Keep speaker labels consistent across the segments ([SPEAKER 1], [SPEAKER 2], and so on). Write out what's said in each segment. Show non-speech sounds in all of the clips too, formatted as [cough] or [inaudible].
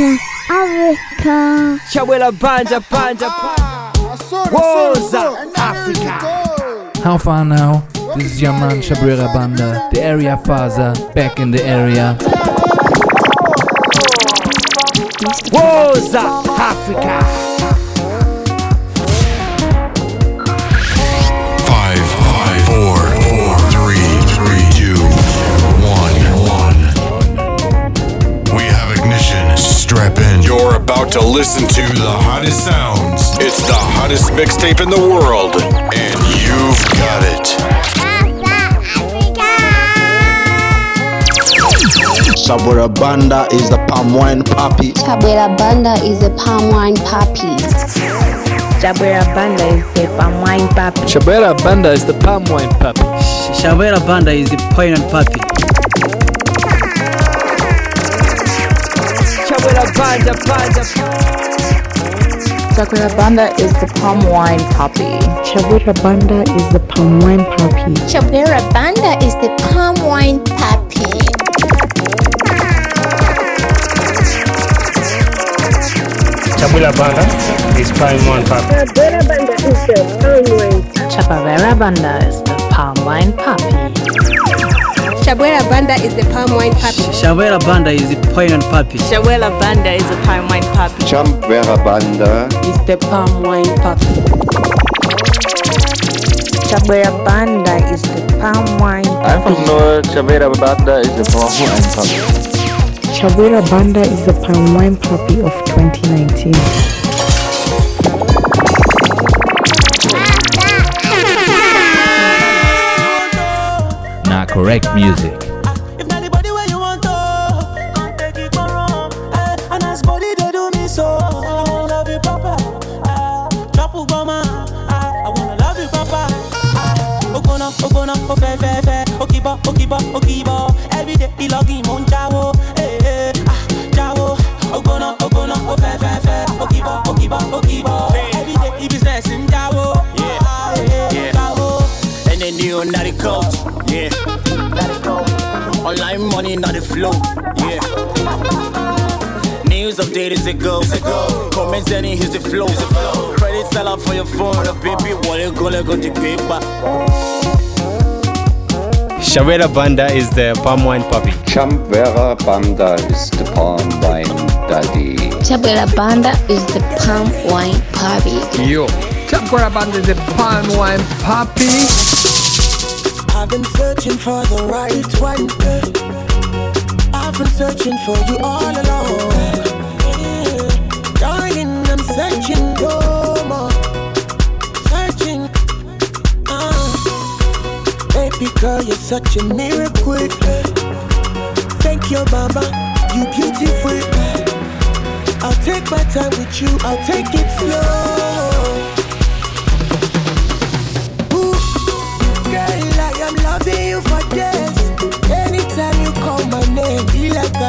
[SPEAKER 1] Africa, Africa.
[SPEAKER 2] Chawela banja banja Woza Africa.
[SPEAKER 3] How far now? This is your man Chabwera Banda, the area father, back in the area.
[SPEAKER 2] Woza Africa.
[SPEAKER 4] Ignition. You're about to listen to the hottest sounds. It's the hottest mixtape in the world, and you've got it.
[SPEAKER 5] Chabwera Banda is the palm wine papi.
[SPEAKER 1] Chabwera Banda is the palm wine papi.
[SPEAKER 6] Chabwera Banda is the palm wine papi.
[SPEAKER 3] Chabwera Banda is the palm wine papi.
[SPEAKER 7] Chabwera Banda is the palm wine papi.
[SPEAKER 2] Chawela banja banja
[SPEAKER 6] Chabwera Banda is the palm wine papi.
[SPEAKER 8] Chabwera Banda is the palm wine papi.
[SPEAKER 1] Chabwera Banda is the palm wine papi.
[SPEAKER 9] Chabwera Banda is Prime One Pop.
[SPEAKER 6] Chabwera Banda is the palm wine papi.
[SPEAKER 10] Chabwera Banda is the palm wine papi.
[SPEAKER 7] Chabwera Banda is the poignant puppy.
[SPEAKER 6] Chabwera Banda is the palm wine papi.
[SPEAKER 5] Chabwera Banda.
[SPEAKER 6] Is the palm wine papi. Chabwera Banda is the palm wine papi.
[SPEAKER 5] nur Chabwera Banda is the palm wine papi.
[SPEAKER 8] Chabwera Banda is the palm wine papi of 2019.
[SPEAKER 2] Fe fe, Okiba, Okiba, Okiba. Every day he logging
[SPEAKER 11] Online money, not the flow, yeah. News update is a go. Comments any here's the flow. Credit seller for your phone, the baby wallet gonna go to paper.
[SPEAKER 9] Chabwera Banda is the Palm Wine Papi.
[SPEAKER 5] Chabwera Banda is the palm wine daddy.
[SPEAKER 1] Chabwera Banda is the palm wine papi.
[SPEAKER 3] Yo, Chabwera Banda is the palm wine papi.
[SPEAKER 2] I've been searching for the right one. Been searching for you all along. Darling, I'm searching no more. Searching. Uh, baby girl, you're such a miracle. Thank you, mama. You beautiful. I'll take my time with you. I'll take it slow. Ooh, Girl, I am loving you for days. Anytime you call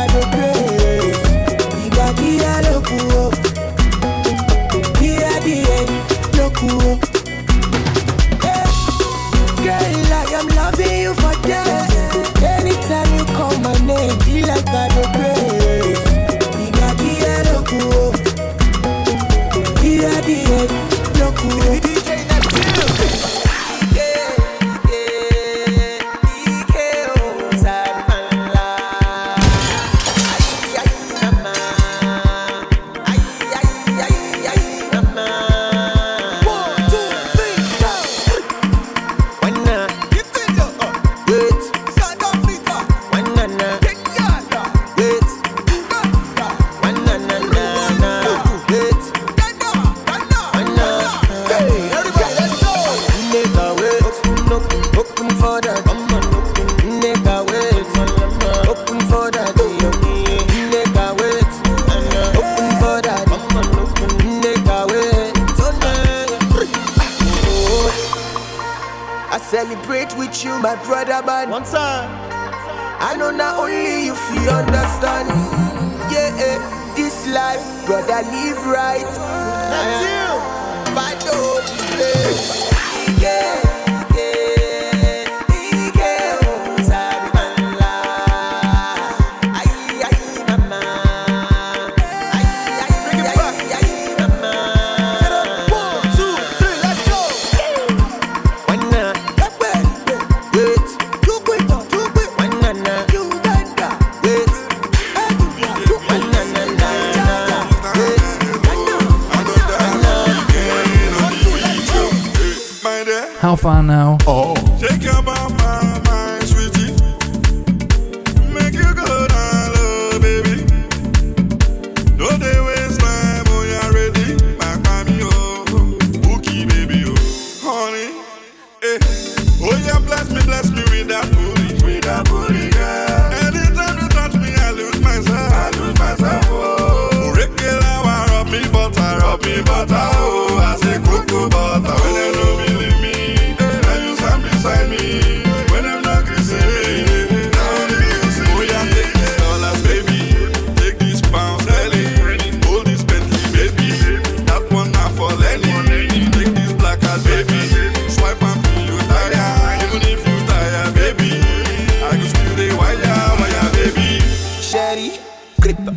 [SPEAKER 12] creeper.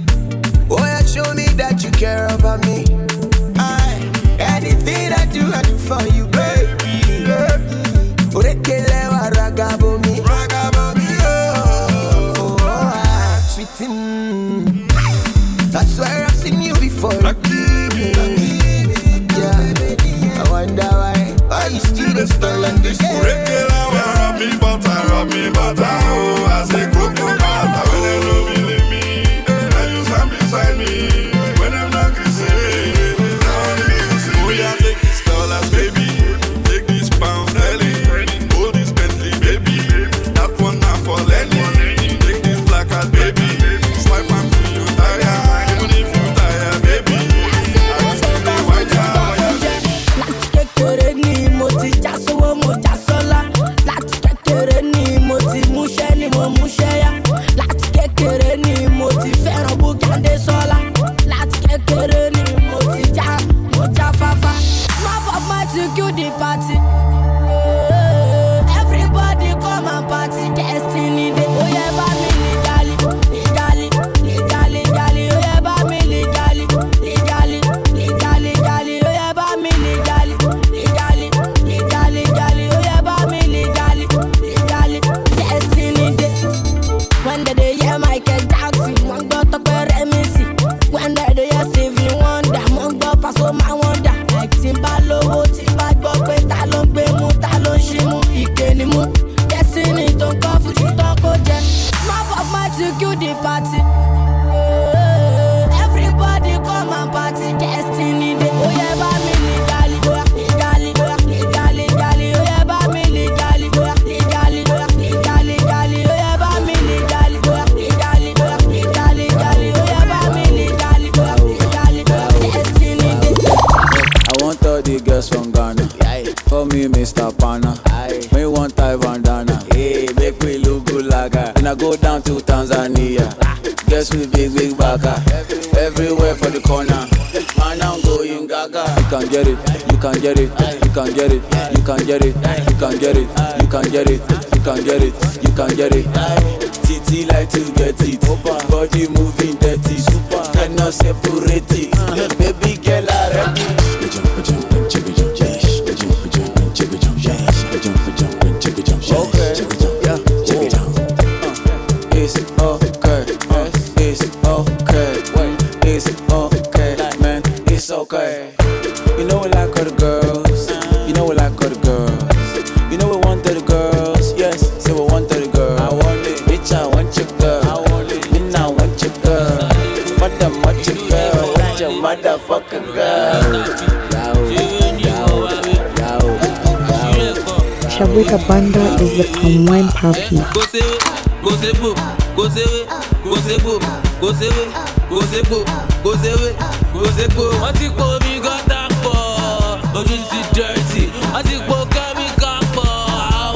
[SPEAKER 10] Oh, yeah,
[SPEAKER 2] show me that you care about me. I, anything I do, I do for you, baby. baby. Orekele wa ragabo mi. Ragabo mi, oh, oh, oh, sweet mm. I swear I've seen you before. Yeah, I wonder why. Why you still the style like this?
[SPEAKER 10] Orekele me, rami bata, rami bata, oh, I say.
[SPEAKER 13] to
[SPEAKER 14] unwind Go
[SPEAKER 15] wọ́n ti go mí gọ́tà go ojú ti go wọ́n ti go kẹ́míkà pọ̀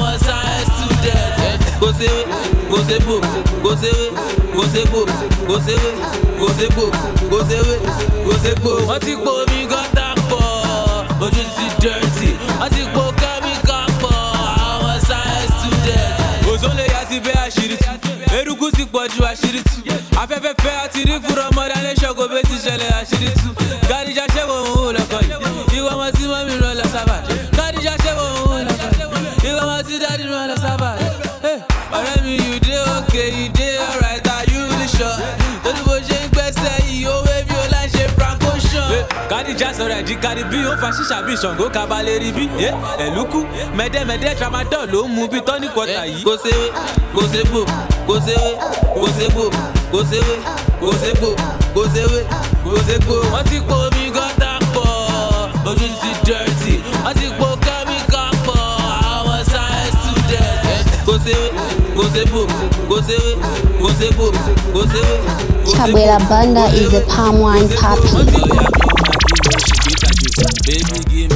[SPEAKER 15] go sáyẹ́ sùdẹ̀tì. go gosebo gosewe go gosewe gosebo gosewe gosebo wọ́n ti pò mí gọ́tà pọ̀ ojú ti dẹ́rẹ́tì wọ́n ti pò. àṣírí tú eruku ti pọ̀jù àṣírí afẹ́fẹ́fẹ́ àti rí fúnra kádìjà sọ̀rọ̀ ẹ̀dí kárí bí ó fa ṣíṣà bí ṣàngó kabalẹ̀ rí bí ẹ̀lúkú mẹ́dẹ́mẹ́dẹ́ tramadol ló ń mu bí tọ́ní kọta yìí. kò séwé kò ségbò kò séwé kò ségbò kò séwé kò ségbò kò séwé kò ségbò. wọ́n ti po omi gọ́tà pọ̀ ojú ti dẹ́rẹ́tì wọ́n ti po kẹ́míkà pọ̀ àwọn science student. kò séwé kò ségbò kò séwé kò ségbò kò séwé.
[SPEAKER 1] Chabwera Banda is a palm wine papi.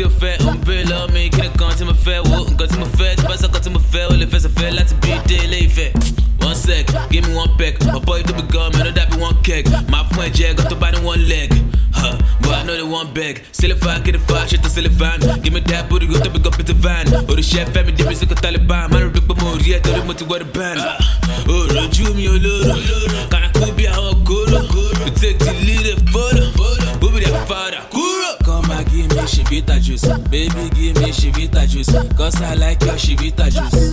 [SPEAKER 15] Oh, oh, I kender godt til me. Fat Wow, hun godt til mig fat, det bare så godt til mig fat Hun lidt fast og fat, lad til blive det One sec, give me one back My boy, to be gone, du der be one kæk My friend Jack, got to buy den one leg. Huh, but I know they want back Stille fire, get a fire, shit og silly fan Give me that booty, ud, der begår på til van Og du chef, fat med det, men så går Taliban. Man, du rykker på mod, ja, der er mod til what a band Åh, rødju, mi og lulu Kan jeg kunne blive, han var guru Du tager til lille, foto be that fara, me Sheevita juice. Baby, give me Sheevita juice. Cause I like your Sheevita juice.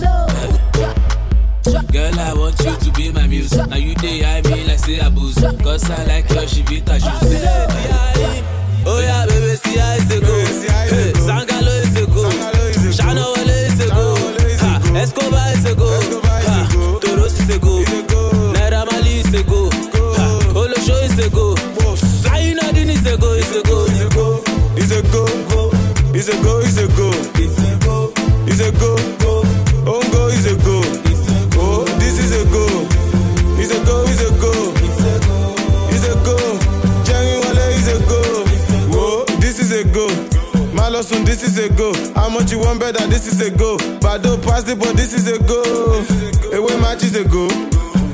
[SPEAKER 15] Girl, I want you to be my muse. Now you day I me like say abuse. Cause I like your Shivita juice. Oh yeah, baby, see how it's a go. Hey, Sangalo is a go. Shana Go go, is a go. Is a go. Is a go. Is a go. Is a go.
[SPEAKER 16] Oh, this is a go. Is a go. Is a go. Is a go. Jerry Wale is a go. Whoa, this is a go. Malosun, this is a go. How much you want better? This is a go. Bado pass it, but this is a go. Away match is a go.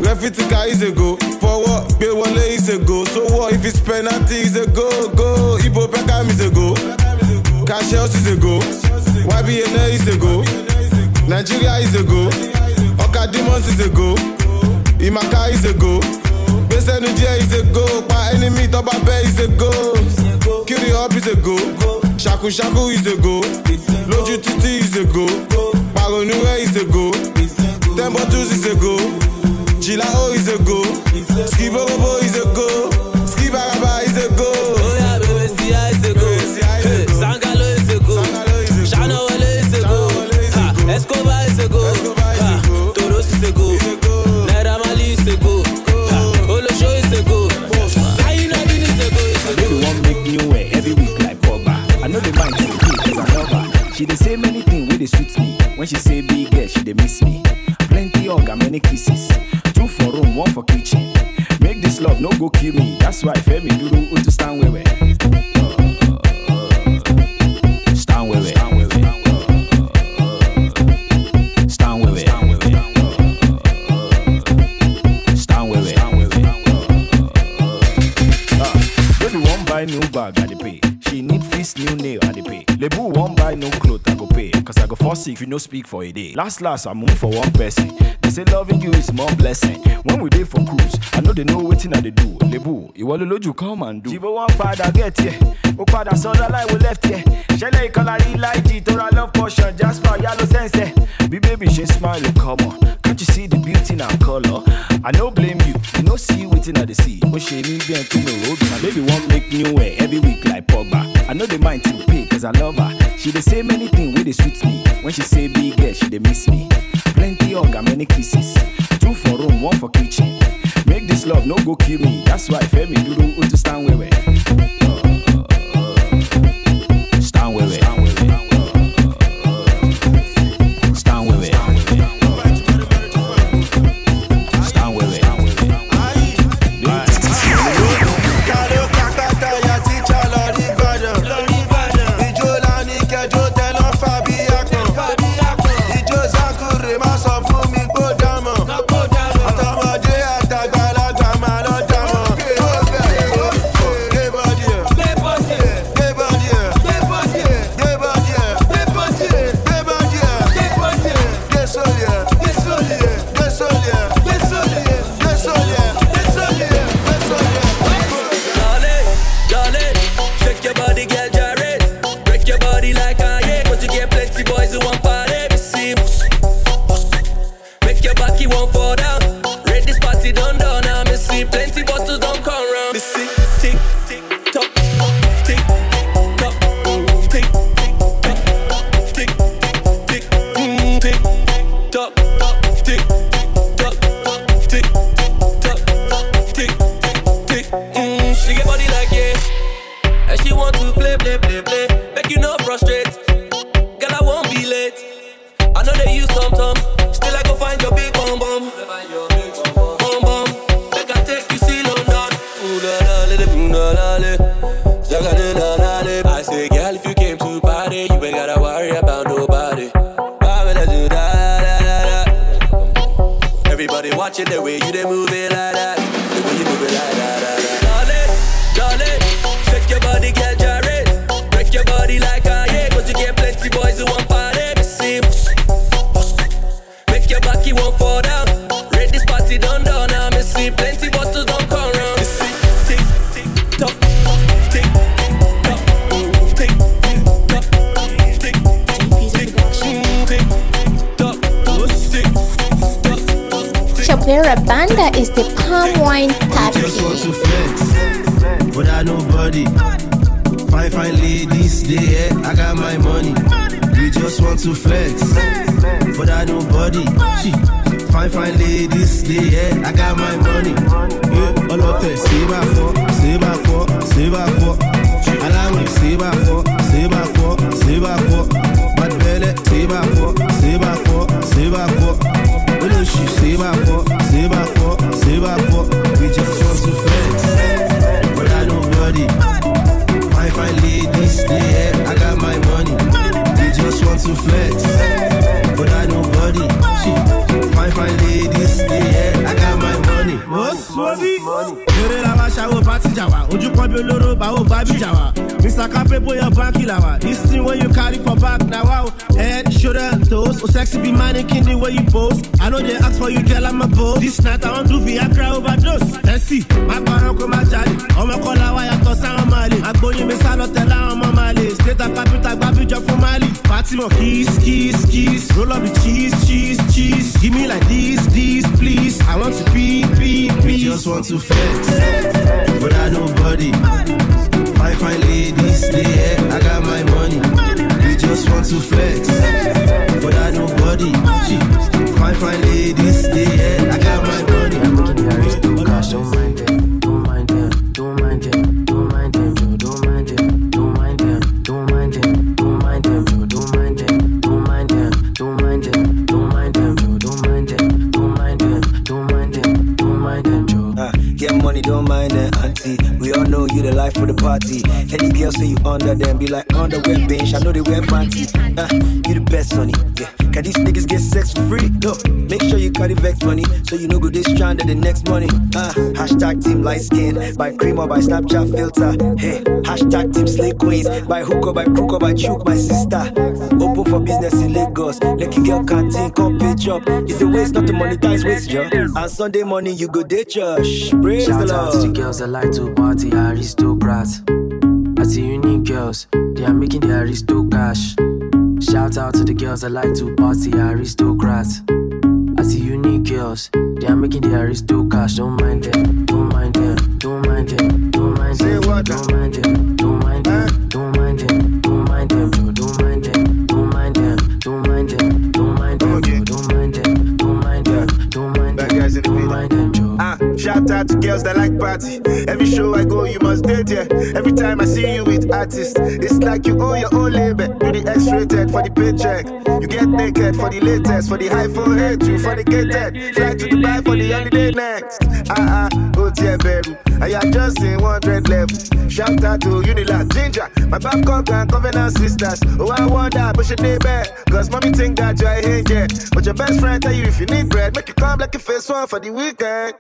[SPEAKER 16] Refitika is a go. Forward, Be Wale is go. So what if it's penalty? Is a go, go. Ibo Pekam is a go. Cassius is a go. YBNA is a go. Nigeria is a go. Oka Demons is a go. Imaka is a go. Gbèsè Nigeria is a go. Pa enemy tọ́ba bẹ́ is a go. Kiri up is a go. Shaku Shaku is a go. Lójú títí is a go. Pàrọ̀nùwẹ̀ is a go. Bottles is a go. Chilao is a go. Skiborobo is a go. Skibaraba is a go.
[SPEAKER 15] Oh yeah, baby, see how it's a go. Hey, Sangalo is a go. Shana Wale is a go. Ha, Escobar is a go. Ha, Toros is a go. Naira Marley is a go. Ha, Olosho is a go. Zayn Adin is a go. Is a
[SPEAKER 17] I know the one make new way every week like Pogba. I know the mind to the cause I love her. She dey say many things wey dey sweet me. When she say big girl, she dey miss me. Plenty hug and many kisses. No go kill me. That's why Femi Duru sick if you no speak for a day. Last last, I'm move for one person. They say loving you is more blessing. When we dey for cruise, I know they know wetin I dey do. Lebu, ìwọ ló lójú come and do. Jibo wọn padà get here, ó the light we left here. Ìkọlà rí láìjì tó ra love portion, Jasper yálò sẹ́nsẹ̀. Bí baby she smile, come on. Can't you see the beauty in her color? I no blame you, you no see see. Ó ṣe ní bí ẹn tó mi road, my baby wan make new way every week like Pogba. I know they mind to pay cause I love her. She dey say many things wey dey sweet me. When she say big girl, she dey miss me. Plenty hug and many kisses. Two for room, one for kitchen. Make this love no go kill me. That's why Femi Duru Utu stand where
[SPEAKER 18] tick, tick.
[SPEAKER 19] Vex money, so you know go this stranded the next money. Uh, hashtag team light skin, by cream or by Snapchat filter. Hey, hashtag team slay queens, by hook or by crook or by choke, my sister. Open for business in Lagos. Lucky girl canteen, come pitch up. It's the waste, not to monetize waste, yo. And Sunday morning you go day church. Praise the
[SPEAKER 20] Shout out to the girls that like to party, aristocrats. I see unique girls, they are making the aristo cash. Shout out to the girls that like to party, aristocrats. I see unique girls, they are making their the aristo cash. Don't mind them, don't mind them, don't mind them, don't mind them, don't mind them,
[SPEAKER 21] girls that like party. Every show I go, you must date, yeah. Every time I see you with artists, it's like you own your own label. Do the X-rated for the paycheck. You get naked for the latest, for the high forehead, you fornicated. Fly to Dubai for the holiday next. Ah ah, oh dear baby, I am just in 100 level. Shout out to Unilag Ginger, my Babcock and Covenant sisters. Oh I wonder, but she day back, cause mommy think that you're a angel. But your best friend tell you if you need bread, make you come like a face one for the weekend.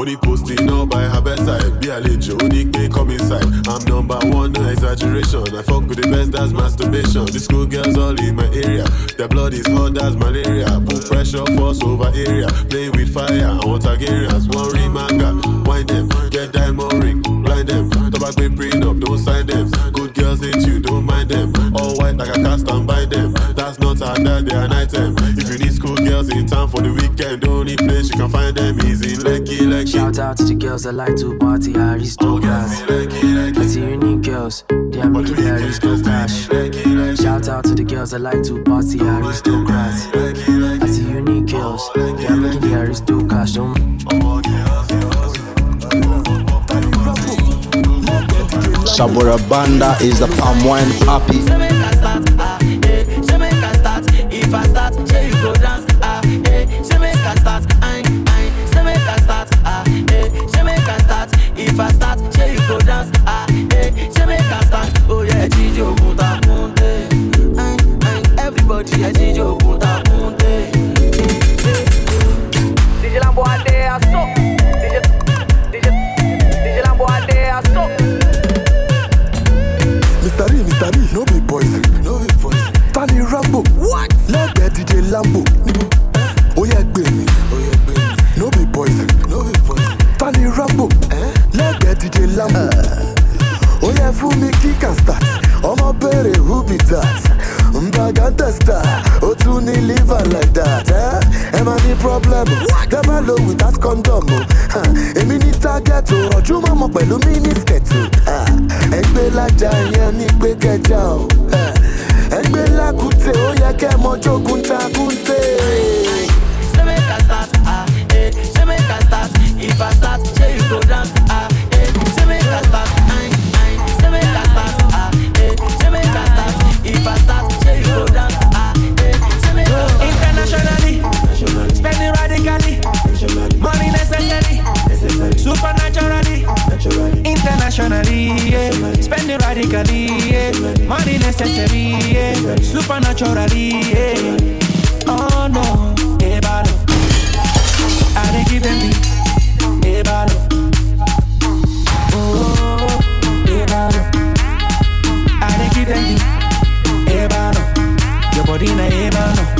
[SPEAKER 22] Only posting up by her bedside. Be a late only may inside. I'm number one, no exaggeration. I fuck with the best, that's masturbation. The school girls all in my area. Their blood is hot, that's malaria. Put pressure, force over area. Play with fire, I want Targaryens. One ring manga, wind them, get diamond ring, blind them. Tobacco print up, don't sign them. Good girls ain't you, don't mind them. All white like a cast and buy them. That's not how that they are an item. If you need school girls in town for the weekend, the only place you can find them is in Lekki, Lekki.
[SPEAKER 20] Shout out to the girls that like to party, aristocrats. Lots of unique girls, they are making their aristocrats. Shout out to the girls that like to party, aristocrats. Lots of unique girls, they are making their aristocrats.
[SPEAKER 2] Chabwera Banda is the palm wine
[SPEAKER 8] happy. Aye. Everybody, yeah, Jijo Kunta Kunte.
[SPEAKER 23] DJ Lambo a day a so. DJ DJ DJ Lambo a day a so.
[SPEAKER 24] Mr. D, Mr. D, no be poison, no be poison. Tani Rambo, what? Lẹ́gbẹ̀ẹ́ DJ Lambo, ó yẹ gbé mi, no be poison, no be poison. Tani Rambo, lẹ́gbẹ̀ẹ́ DJ Lambo, ó yẹ fún mi kick and start. Ọmọ béèrè who be that? Mbaga testa, ó tún ní liver like that. eh? Ẹ máa ní problem, tẹ́ bá lo without condom. o. Ha, Èmi ní target o, ọ̀jú máa mọ̀ pẹ̀lú mínísítẹ̀tì. Ẹgbẹ́ lájà yẹn ní pé kẹjà o. Ha, Ẹgbẹ́ lákùtè, ó yẹ kẹ́ mọ jogun takùntè.
[SPEAKER 8] Say make I start, ah, eh. Say make I start. If I start, say you go dance, ah, eh. Say make I start,
[SPEAKER 25] radically, money necessary, supernaturally, internationally, yeah. spending radically, yeah. money necessary, supernaturally. Yeah. Oh no, ebalo, I dey give them the ebalo. Oh, ebalo, I dey give them the ebalo. Your body na ebalo.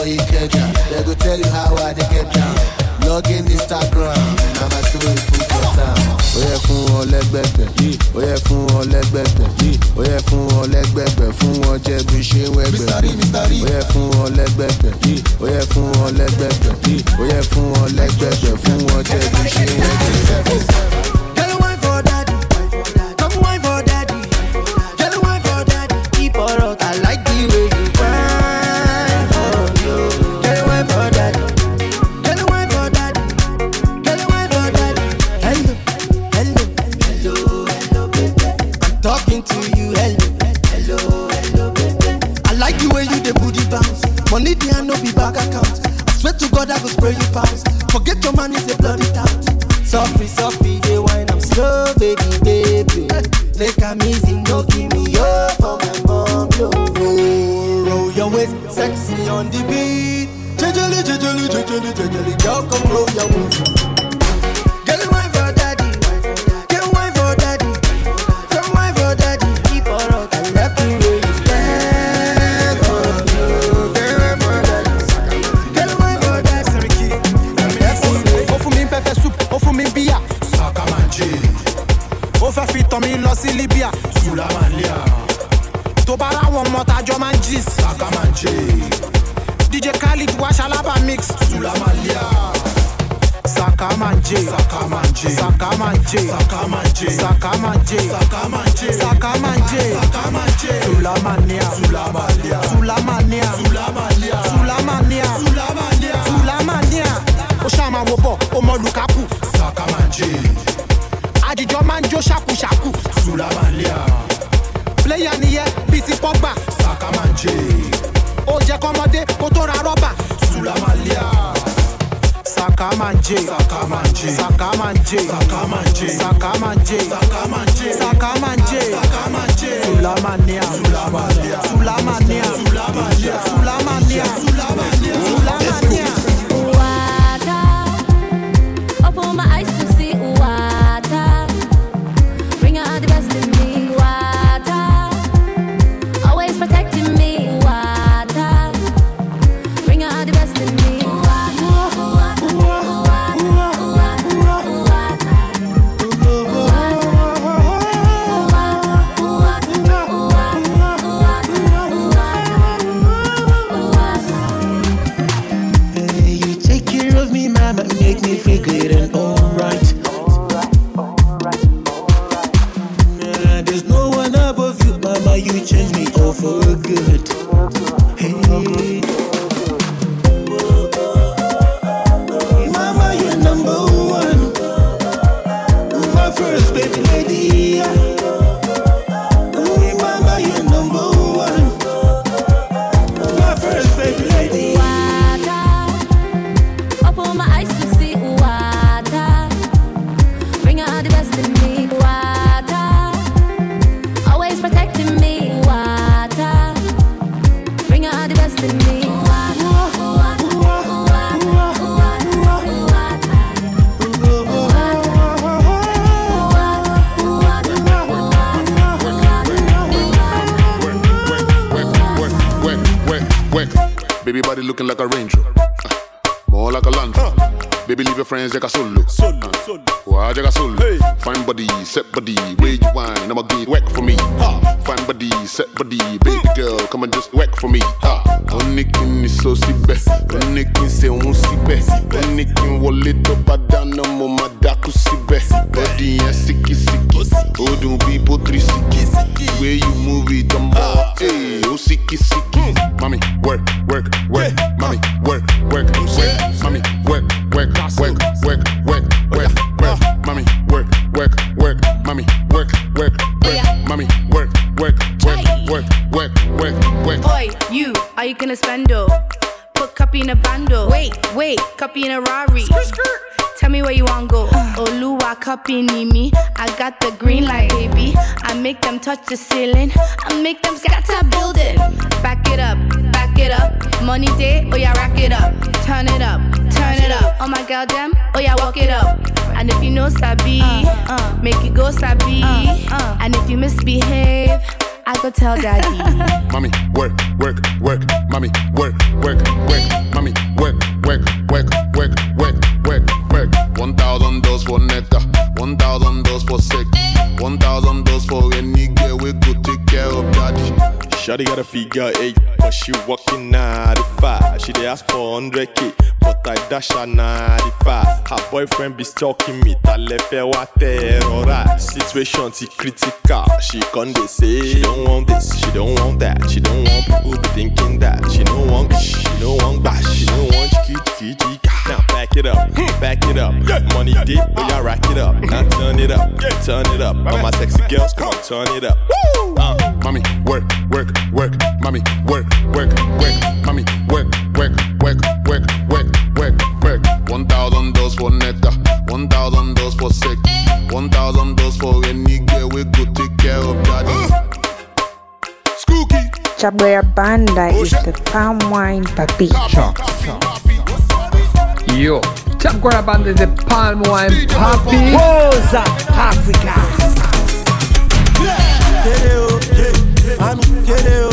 [SPEAKER 2] For Ikeja, they go tell you how I dey get down. Log in Instagram, na my story full for town. Ó yẹ fún wọn lẹ́gbẹ̀gbẹ̀, ó yẹ fún wọn lẹ́gbẹ̀gbẹ̀, ó yẹ fún wọn lẹ́gbẹ̀gbẹ̀, fún wọn jẹ́ bí ṣe wẹ́gbẹ̀. Ó yẹ fún wọn lẹ́gbẹ̀gbẹ̀, ó yẹ fún wọn lẹ́gbẹ̀gbẹ̀, ó yẹ fún wọn lẹ́gbẹ̀gbẹ̀,
[SPEAKER 26] baby lady.
[SPEAKER 27] tell daddy. [laughs]
[SPEAKER 22] mommy, work, work, work. Mommy, work, work, work. Mommy, work, work, work, work, work, work, work. One thousand dollars for Netta, one thousand dollars for sex, one thousand dollars for any girl. We go take care of daddy.
[SPEAKER 28] Shawty got a figure eight, but she walking nine to five. She dey ask for hundred k, but I dash her nine. Her boyfriend be stalking me, ta le fẹ́ wá terrorize. Situation ti critical, she can't say. She don't want this, she don't want that, she don't want people thinking that. She don't want, she don't want bash, she don't want chiki chiki. Now back it up, back it up. Money deep, we all rack it up. Now turn it up, turn it up. All my sexy girls, come on, turn it up. Uh.
[SPEAKER 22] Mommy, work, work, work. Mommy, work, work, work. Mommy, work, work, work, work, work. 12 for netta, 1000 dollars for sex, 1000 dollars for any girl. We go take care of daddy.
[SPEAKER 6] Oh, banda is the palm wine papi.
[SPEAKER 29] Yo, Chabwera Banda is the palm wine papi.
[SPEAKER 26] Woza Africa.
[SPEAKER 18] Yeah.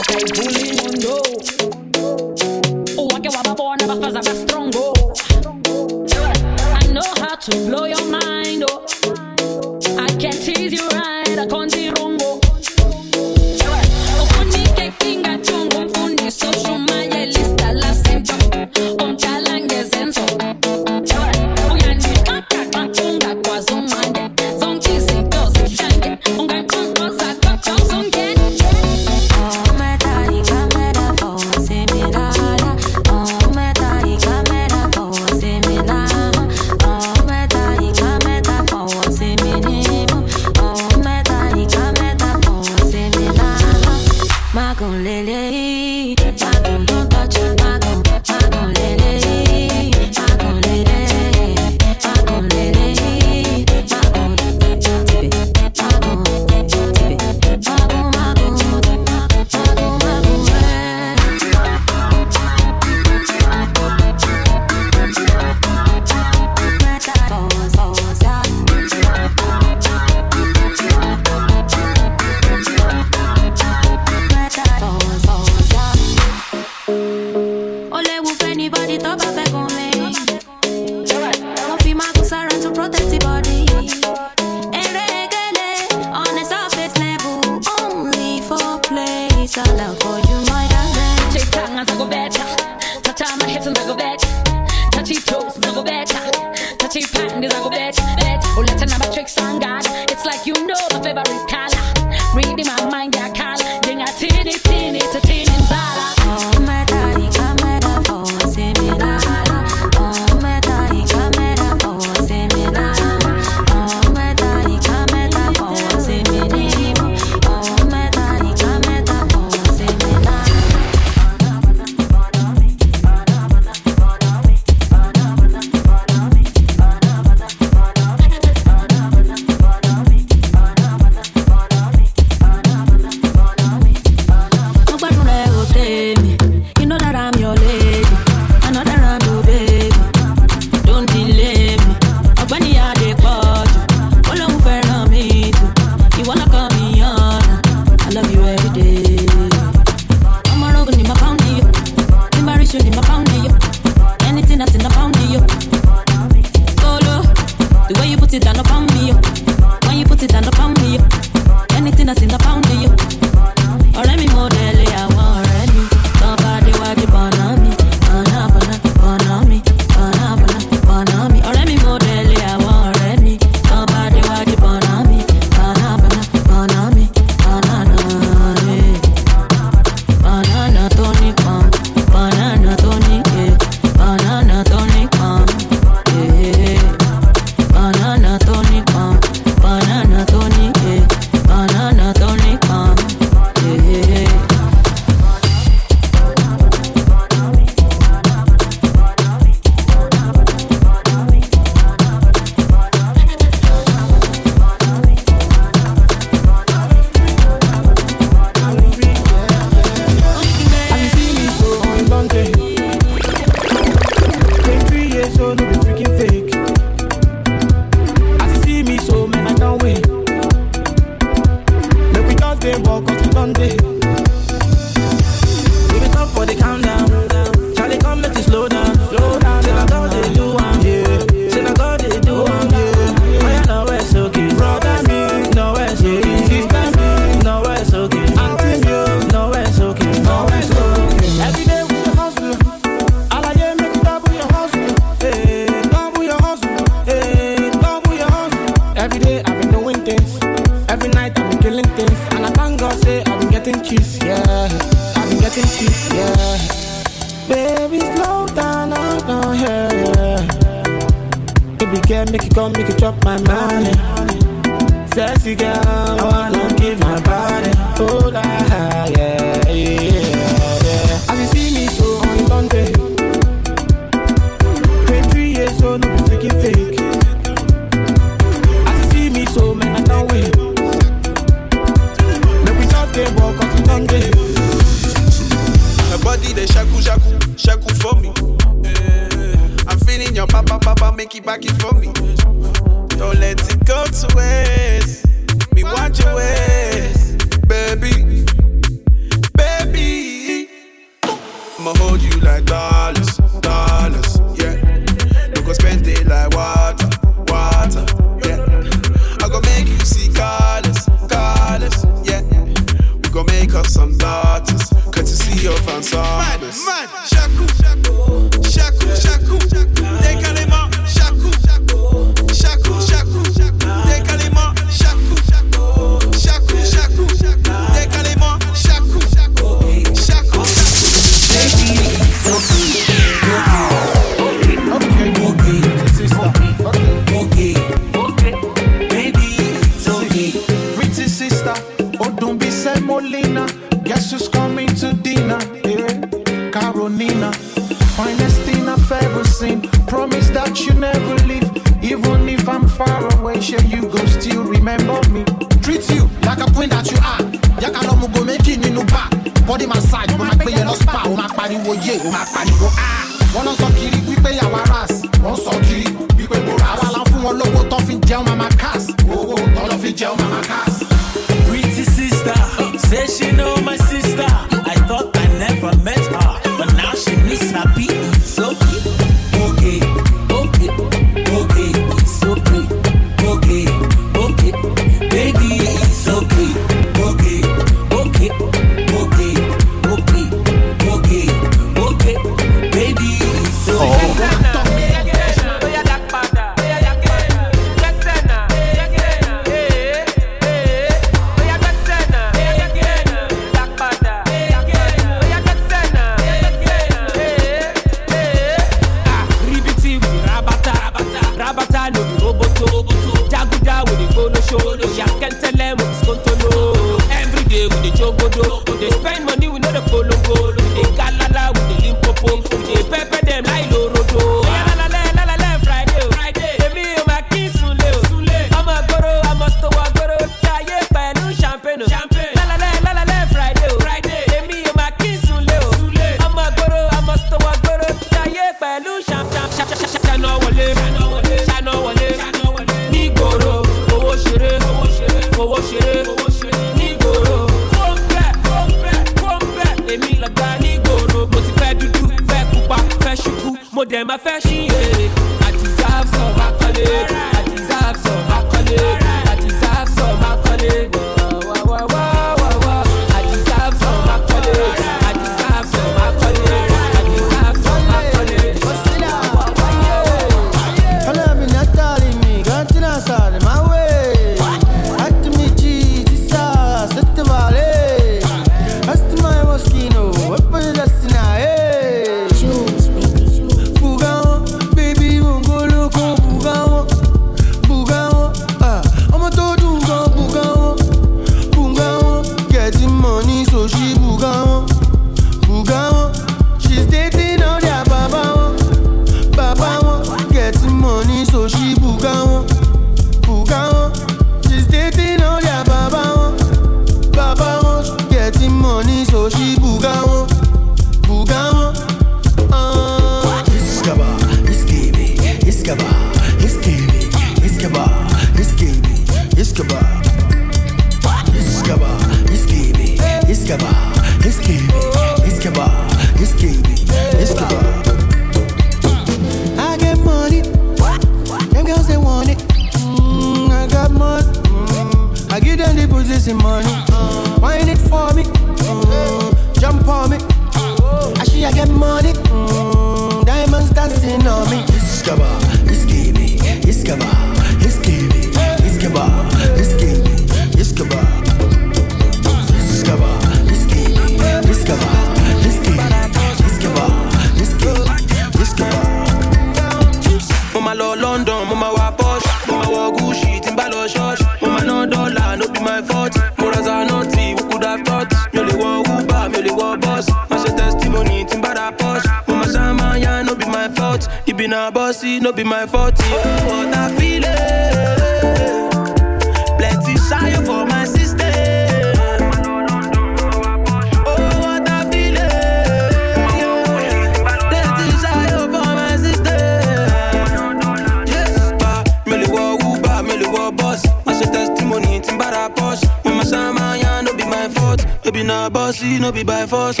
[SPEAKER 21] No be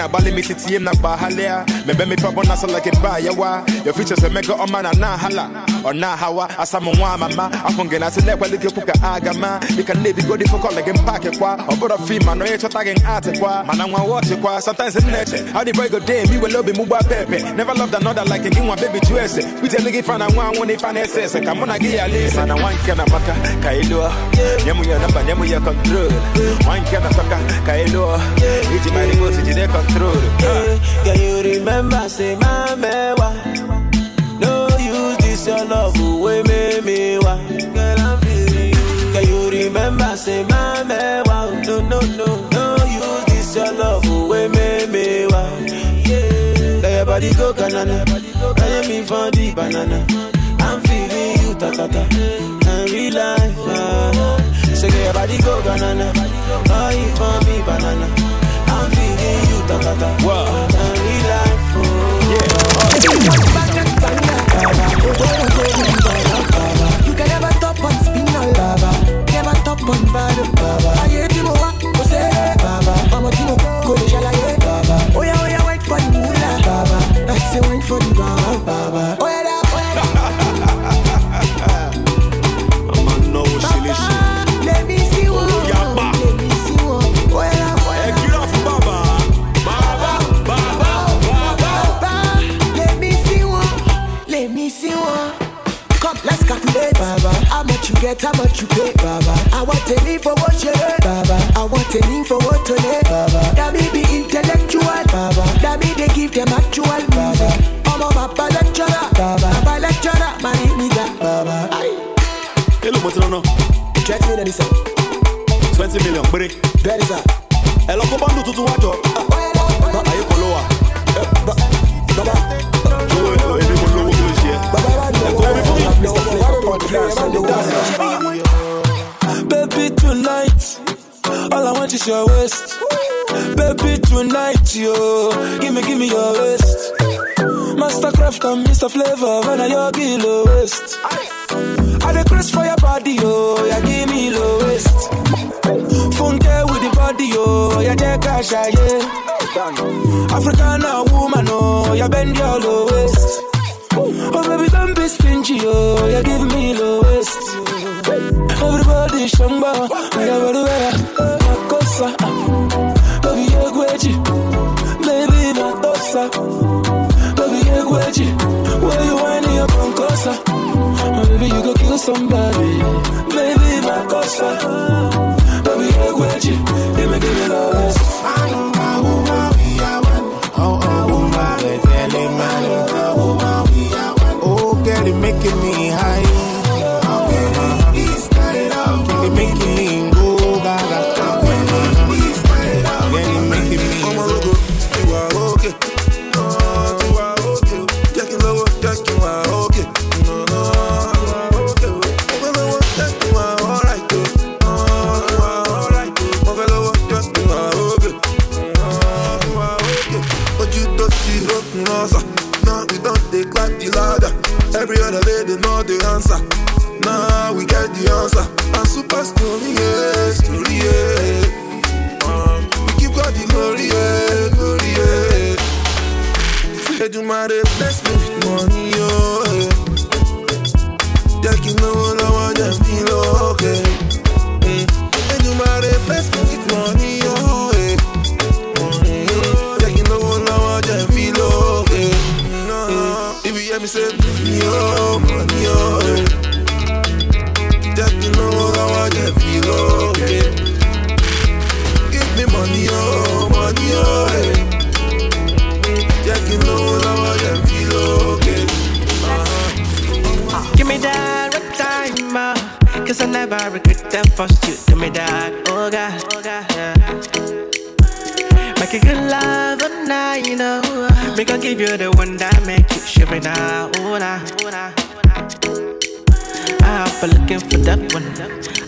[SPEAKER 30] ina bali mi titi na bahalea. Mebe mi pabo na sala ke ba yawa your future se mega o mana na hala. Or na hawa asamu nwa mama. Afunge na se nekwa like puka agama you can live go di foko like pack kwa. Obodo fi ma no ye chota gen art kwa. Mana nwa watch kwa sometimes in nature how the boy go day me will love mu ba pepe. Never loved another like a one baby to we tell nigga fan and one one if an ss come on gi ya listen na one kana maka kailo nyemu ya number nyemu ya control one kana toka kailo iji mani go to the control
[SPEAKER 18] Can you remember, say, my mewa? No use this your love, away me me wa. Girl, you. Can you remember, say, my mewa? No, no, no, no use this your love, away me me wa. Yeah, let your body go banana. Can you me for the banana? I'm feeling you, ta ta ta. And real life, ah. So get your body go banana. Oh, you for me banana. I'm feeling you, ta ta ta.
[SPEAKER 30] Wow.
[SPEAKER 18] And real life, oh.
[SPEAKER 2] You can never top on Spinall baba. Never top on bado baba. Get, how much you pay, Baba. I want a leave for what you heard, Baba. I want a leave for what to lay, Baba. That me be intellectual, Baba. That me they give them actual music. I'm a Baba lecturer, Baba. Baba lecturer, my name is that, Baba.
[SPEAKER 30] Hello, mo ti rán
[SPEAKER 2] Twenty million is up.
[SPEAKER 30] twenty million péré.
[SPEAKER 2] That is
[SPEAKER 30] ẹ lọ kó bọ́ndù tuntun wájọ. Ah, oh, oh, ayé kan ló wà. Owó
[SPEAKER 31] your waist. Baby, tonight, yo, give me, give me your waist. Masterkraft and Mr. Flavor, when I your kilo waist. I the craze for your body, yo, yeah, give me low waist. Funke with the body, yo, yeah, a shot, yeah. African woman, oh, yeah, bend your low waist. Oh baby, don't be stingy, oh, yeah, give me low waist. Everybody shamba, yeah, well, makosa. Ah. Baby, yeah, gweji, baby, matosa. Baby, yeah, gweji, where you whining up on baby, you go kill somebody, baby, makosa. Baby, yeah, gweji, Now
[SPEAKER 18] regret that first you to me that. Oh God, oh God, yeah. Make a good love all night, you know. Me gon' give you the one that make you shiver now. Oh nah, oh nah. I have been looking for that one.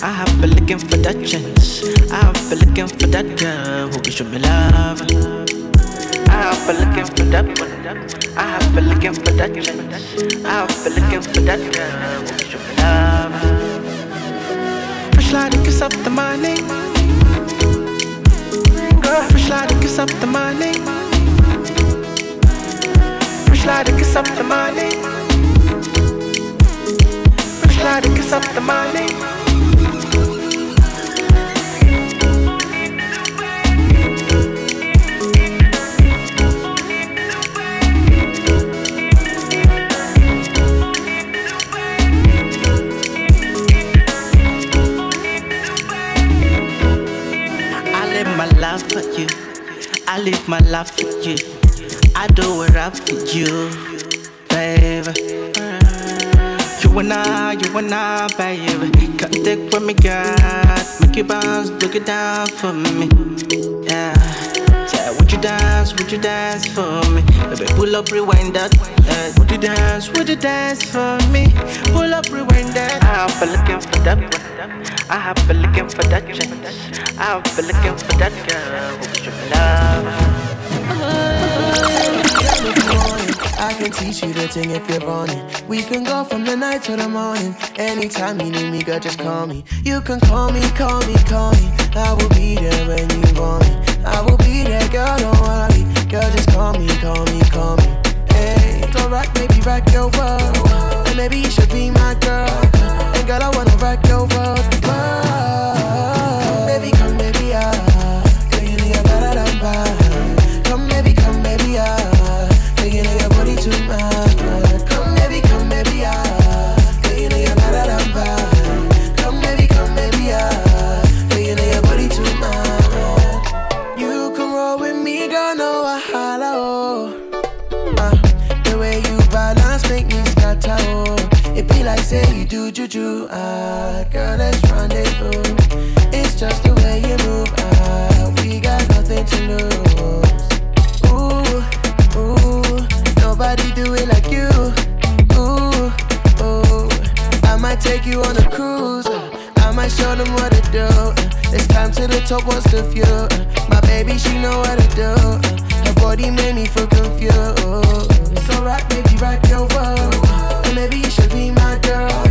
[SPEAKER 18] I have been looking for that chance. I have been looking for that girl who can show me love. I have been looking for that one. I have been looking for that chance. I have been looking for that girl who can show me love. The kiss of the money. Girl, the kiss of the like the kiss of the like the kiss of the morning. For you. I live my life for you. I do it up for you, baby. You and I, you and I, baby. Come take with me, God. Make you bounce, look it down for me. Yeah. Would you dance, would you dance for me? Baby, pull up, rewind that. Uh, would you dance, would you dance for me? Pull up, rewind that. I've been looking for that one. I have been looking for that chance. I've been looking for that girl should be love.
[SPEAKER 2] I can teach you the thing if you're running. We can go from the night to the morning. Anytime you need me, girl, just call me. You can call me, call me, call me. I will be there when you want me. I will be there, girl, don't worry. Girl, just call me, call me, call me. Hey, so rock, maybe rock your world. And maybe you should be my girl. And girl, I wanna rock your world. Juju, ah. Girl, let's rendezvous. It's just the way you move, ah. We got nothing to lose. Ooh, ooh, nobody do it like you. Ooh, ooh, I might take you on a cruise. I might show them what to do. It's time to the top, what's the view? My baby, she know what to do. Her body made me feel confused. So rock, baby, rock your world. And maybe you should be my girl.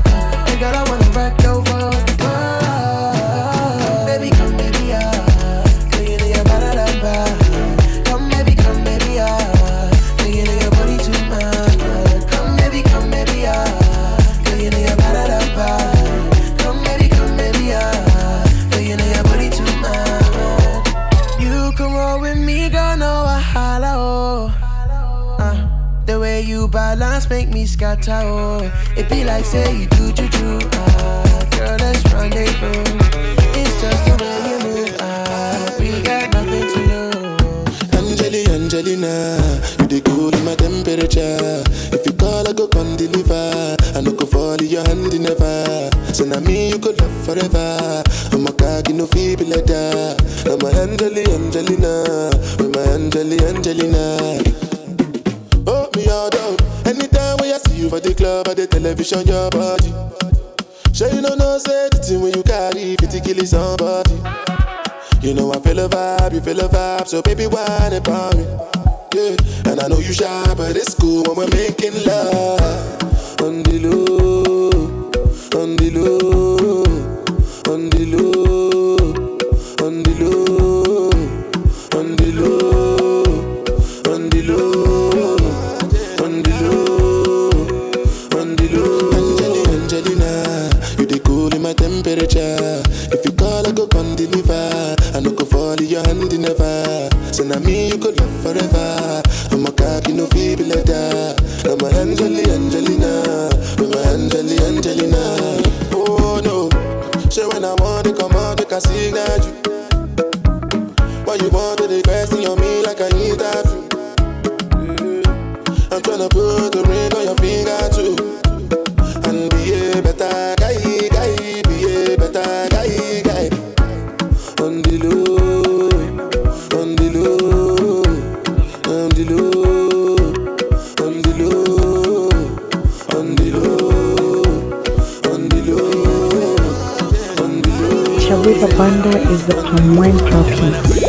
[SPEAKER 2] Scatter, oh. It be like say you do juju, ah. Girl, let's rendezvous. It's just the way you move, ah. We got nothing to lose.
[SPEAKER 31] Angeli, Angelina, you the cool in my temperature. If you call, I go come deliver. I no go fall in your hand never. So now me you could love forever. I'm a cocky no feeble that. I'm a Angeli, Angelina, with my Angeli, Angelina. You for the club or the television, your body. Sure you know no thing when you carry 50 kill somebody. You know I feel a vibe, you feel a vibe, so baby whine about me. Yeah, and I know you shy, but it's cool when we're making love. On the low, on the low, on the low, on the low, on the low, you could love forever. I'm a cocky no feeble that. I'm a Angeli, Angelina, I'm a Angeli, Angelina. Oh no, so when I want to come out, they can signal you.
[SPEAKER 18] Is the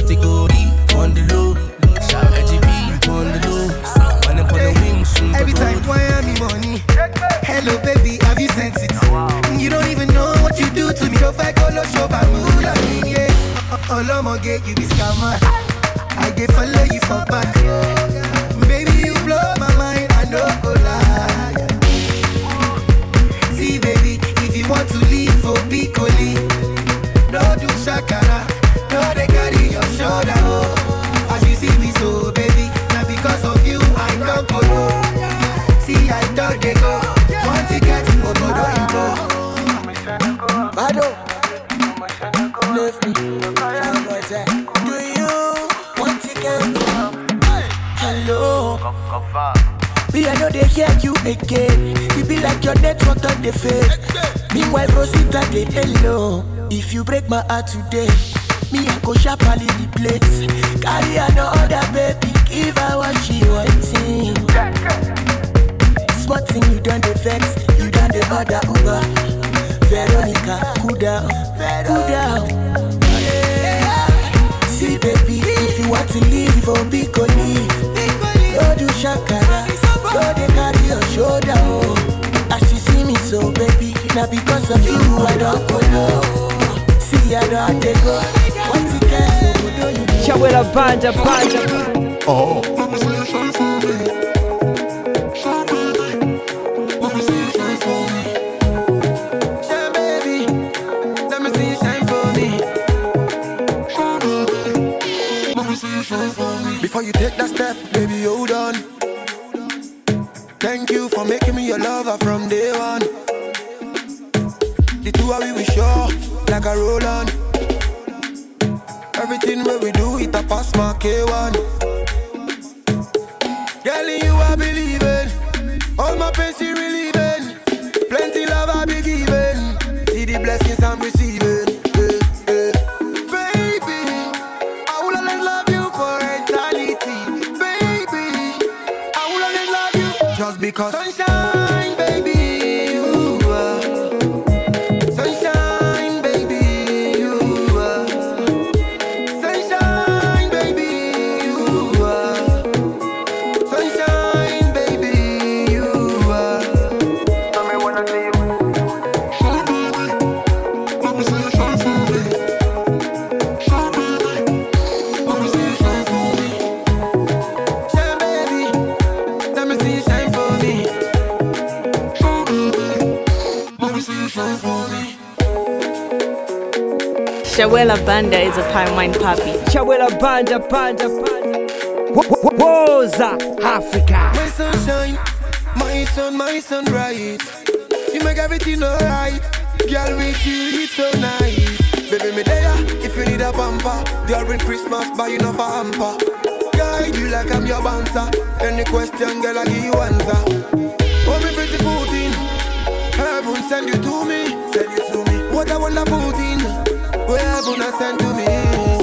[SPEAKER 32] category on the low. Shout AGP on the low. Man up on the wings soon.
[SPEAKER 2] Every time Miami money. Hello, baby, have you sent it? You don't even know what you do to me. If I go low show Bamula, yeah. Olomo get you this scammer. I get follow you for back. Baby, you blow my mind. I know
[SPEAKER 33] hear you again. You be like your network on the fade. Meanwhile, Rosita, they hello. If you break my heart today, me, I go sharply the place. Carry another baby, give her what she wanting. Smart thing you done the vex, you done the other Uber. Veronica, cool down, cool down. See, baby, if you want to leave, oh, for big go leave. Go do shakara, go they carry your shoulder. Oh. As you see me so, baby, now because of you, I don't go low. See, I don't have to go. What you can so good, you
[SPEAKER 34] Chawela banja banja.
[SPEAKER 35] Oh.
[SPEAKER 2] Shine, baby. Let me see you shine for me.
[SPEAKER 33] Before you take that step, baby, hold on. Making me your lover from day one. The two of we we sure like a roll on. Everything where we do it a pass my K1. Girl, you I believe in. All my pains
[SPEAKER 34] Chabwera Banda is a palm wine papi. Chawela banja banja banja. Woza Africa.
[SPEAKER 2] My sunshine, my sun, my sun bright. You make everything alright. Girl, with you, it's so nice. Baby, me there if you need a bumper. During Christmas, buy you no for hamper. Guide you like I'm your bouncer. Any question, girl, I give you answer. Oh, me pretty food in. Heaven send you to me, send you to me. What a wonderful thing. Where heaven has sent to me.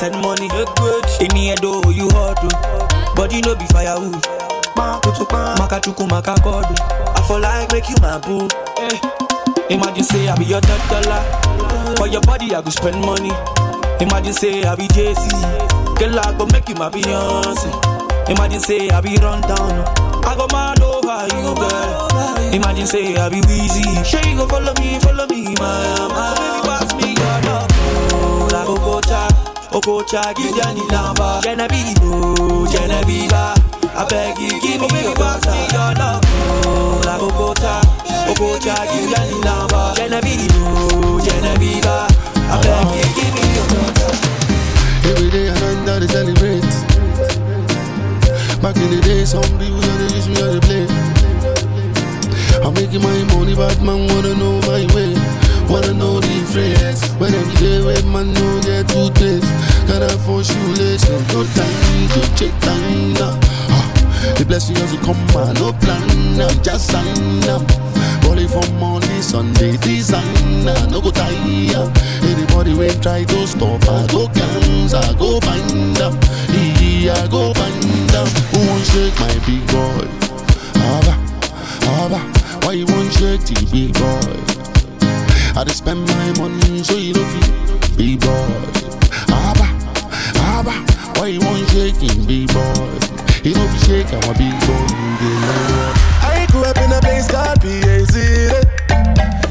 [SPEAKER 18] Send money. In head oh you hot you know be firewood. Maka chuku maka god. oh. I feel like make you my boo. Eh. Imagine say I be your top dollar. For your body I go spend money. Imagine say I be Z. Girl I go make you my Beyonce. Imagine say I be run down. I go mad over you, girl. Imagine say I be Weezy. Sure you go follow me, follow me, my my. Okocha, give Jenny number. Genevieve, Genevieve. I beg you, give me your me your love. Oh, Okocha, Okocha, give Jenny number. Genevieve, Genevieve. I beg you, give me your number.
[SPEAKER 25] Every day and night I dey celebrate. Back in the day, some people don't use me as a play. I'm making my money, but man wanna know my way. Wanna know the phrase. When every day with man no get two days. Gotta for shoelace, no time to check time now. Ah, The blessing has come, man, no plan, now just sign up. Only for Monday, Sunday, designer, no go tire. Anybody will try to stop, I go cancer, go find them. Yeah, I go find them. Who won't shake my big boy? Abba, Abba, why you won't shake the big boy? I just spend my money so you don't feel big boy. Abba, Abba, why you shake him big boy? He don't feel shake I'm a big boy.
[SPEAKER 31] I grew up in a place called PAC.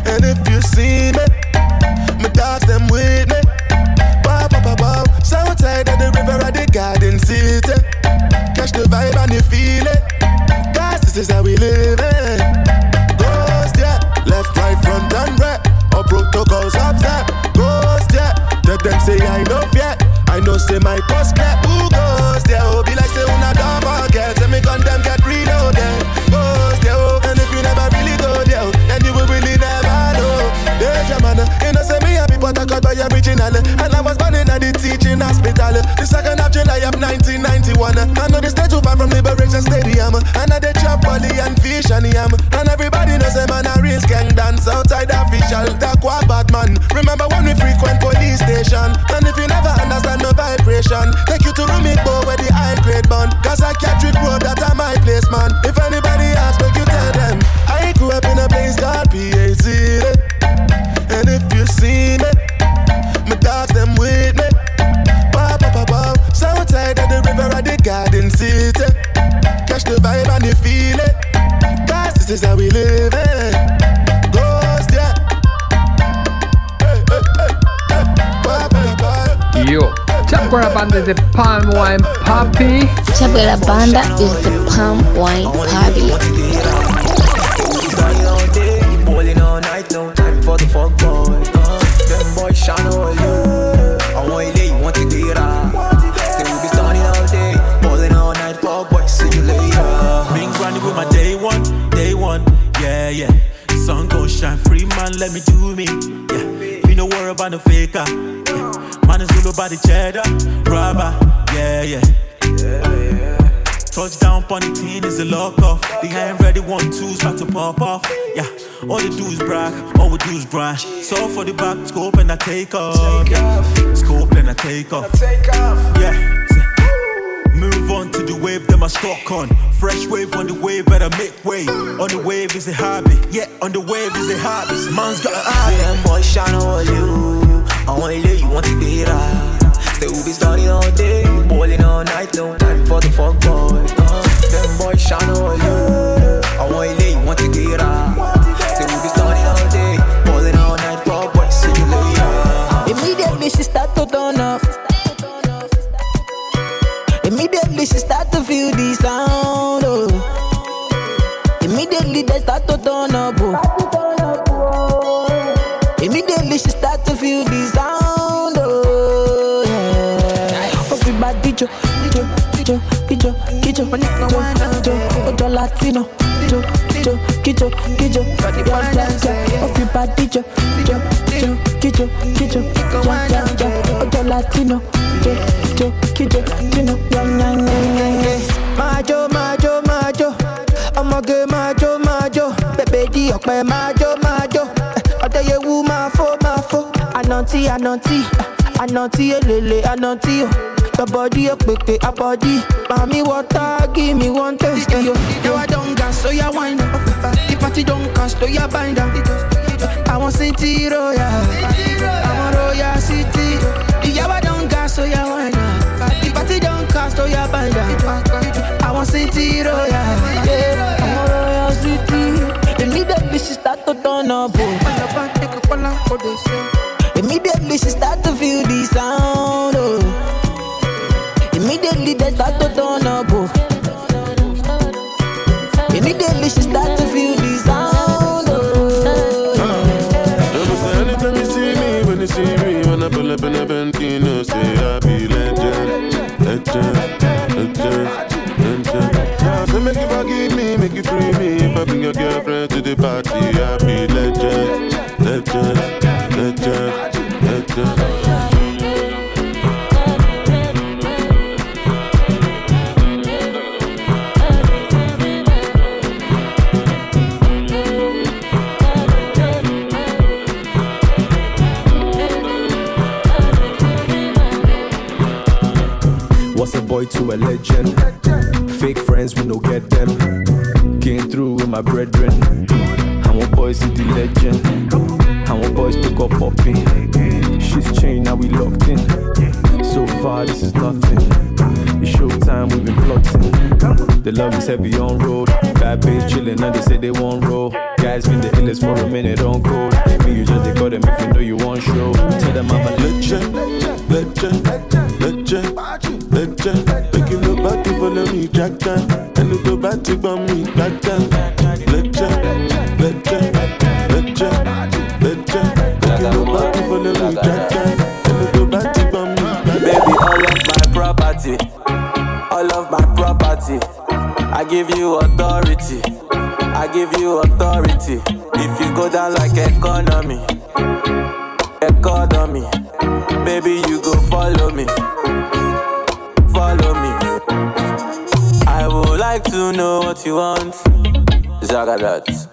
[SPEAKER 31] And if you see me, my dogs them with me. Wow, wow, wow, wow. Southside of the river at the garden city. Catch the vibe and the feeling. Guys, this is how we live it. But Harcourt by original. And I was born in the teaching hospital. The second of July of 1991. I know the state too far from Liberation Stadium. And I the chop poly and fish and yam. And everybody knows a man a real gang dance outside official. Quad bad man. Remember when we frequent police station? And if you never understand the vibration, take you to Rumiko where the high grade bun. Cause I catch it
[SPEAKER 29] Chabwera Banda is the palm wine Papi.
[SPEAKER 1] Chabwera Banda is the palm wine
[SPEAKER 8] Papi. The
[SPEAKER 36] cheddar, rubber, yeah, yeah. Touchdown on the team is a lock off. The ain't ready, one, two, start to pop off. Yeah, all they do is brag, all we do is grind. So for the back, scope and I take off. Yeah, scope and I take off. Take off. Yeah, move on to the wave, them I stock on. Fresh wave on the wave, better make way. On the wave is a hobby, yeah, on the wave is a hobby. Man's got a hobby.
[SPEAKER 8] Them boys shine on you. I want you, you want to get out. We be starting all day, bowling all night, no time for the fuck boy. Uh, them boys shine all you. I want you, you want to get out.
[SPEAKER 6] Latino. Jo, jo, kijo, kijo, ja, ja, ja. Everybody jo, jo, jo, kijo, kijo, ja, ja, ja. Ojo Latino. Jo, jo, kijo, kino, ja, ja, ja, ja, ja. Majo, majo, majo. Ọmọge majo, majo. Bẹ̀bẹ̀ di ọ̀pẹ majo, majo. Eh, Ọ̀dẹ̀yẹwù máa fó, máa fó. Ànàntí, ànàntí. Ànàntí elele, ànàntí o. Your body a pepe, a body. Mami water, give me one taste. Eh. Yo, yo, I don't gas, so ya wine up. The party don't cast, so ya bind up. I want city royal. I want royal city. The yawa don't gas, so ya wine up. The party don't cast, so ya bind up. I want city royal. Yeah, I want royal city. Immediately she start to turn up. oh. Immediately she start to feel the sound. Oh. Immediately they start to turn up. Oh. Immediately she start to feel the sound. Oh.
[SPEAKER 37] Anytime you see me, when you see me, when I pull up in a Bentino, say I be legend, legend, legend, so make you forgive me, make you free me. If I bring your girlfriend to the party, I be legend, legend, legend,
[SPEAKER 17] to a legend? Fake friends, we no get them. Came through with my brethren. I want boys see the legend. I want boys to go popping. She's chained, now we locked in. So far, this is nothing. It's showtime, we've been plotting. The love is heavy on road. Bad bitch chillin', and they say they won't roll. Guys been the illest for a minute on code. Me, you just they call them if you know you want show. Tell them I'm a legend,
[SPEAKER 37] legend, legend, legend. Make you look back to follow me, Jack Chan. And go back to me, Jack Chan.
[SPEAKER 38] My property. I give you authority, I give you authority. If you go down like economy,
[SPEAKER 39] economy. Baby, you go follow me. Follow me. I would like to know what you want. Zagadat.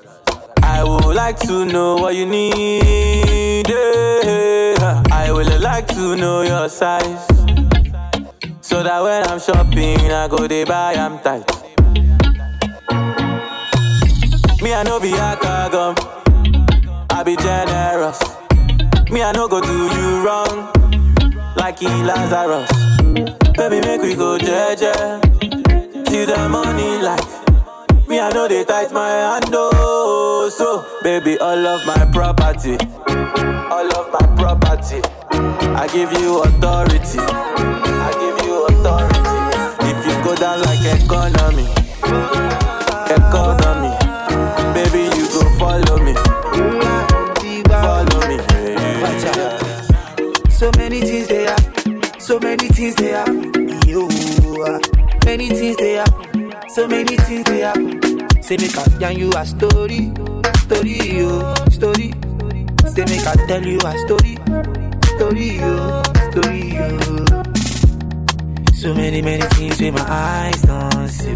[SPEAKER 39] I would like to know what you need. yeah. I would like to know your size. So that when I'm shopping, I go they buy, I'm tight. Me, I know be a cargum. I be generous. Me, I no go do you wrong. Like he Lazarus. Baby, make we go jeje. Till the morning light. Me, I know they tight my hand, oh. So, baby, all of my property. All of my property. I give you authority. I give you. If you go down like economy. Economy. Baby, you go follow me. Follow me.
[SPEAKER 6] So many things they happen, so many things they happen. Yo, ah. many things they happen, so many things they happen. Say make I yarn you a story, story yo, story. Say make I tell you a story, story yo, story yo. So many many things with my eyes don't see.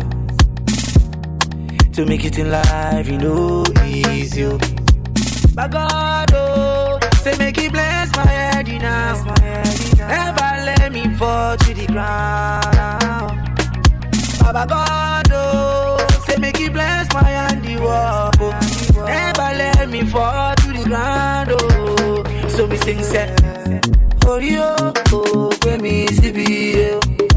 [SPEAKER 6] To make it in life, you know, easy. oh. My God, oh, say make it bless my head now. Never let me fall to the ground. Baba God, oh, say make it bless my handiwork. Oh. Never let me fall to the ground, oh. So me sing, say, Orio, oh, oh when me see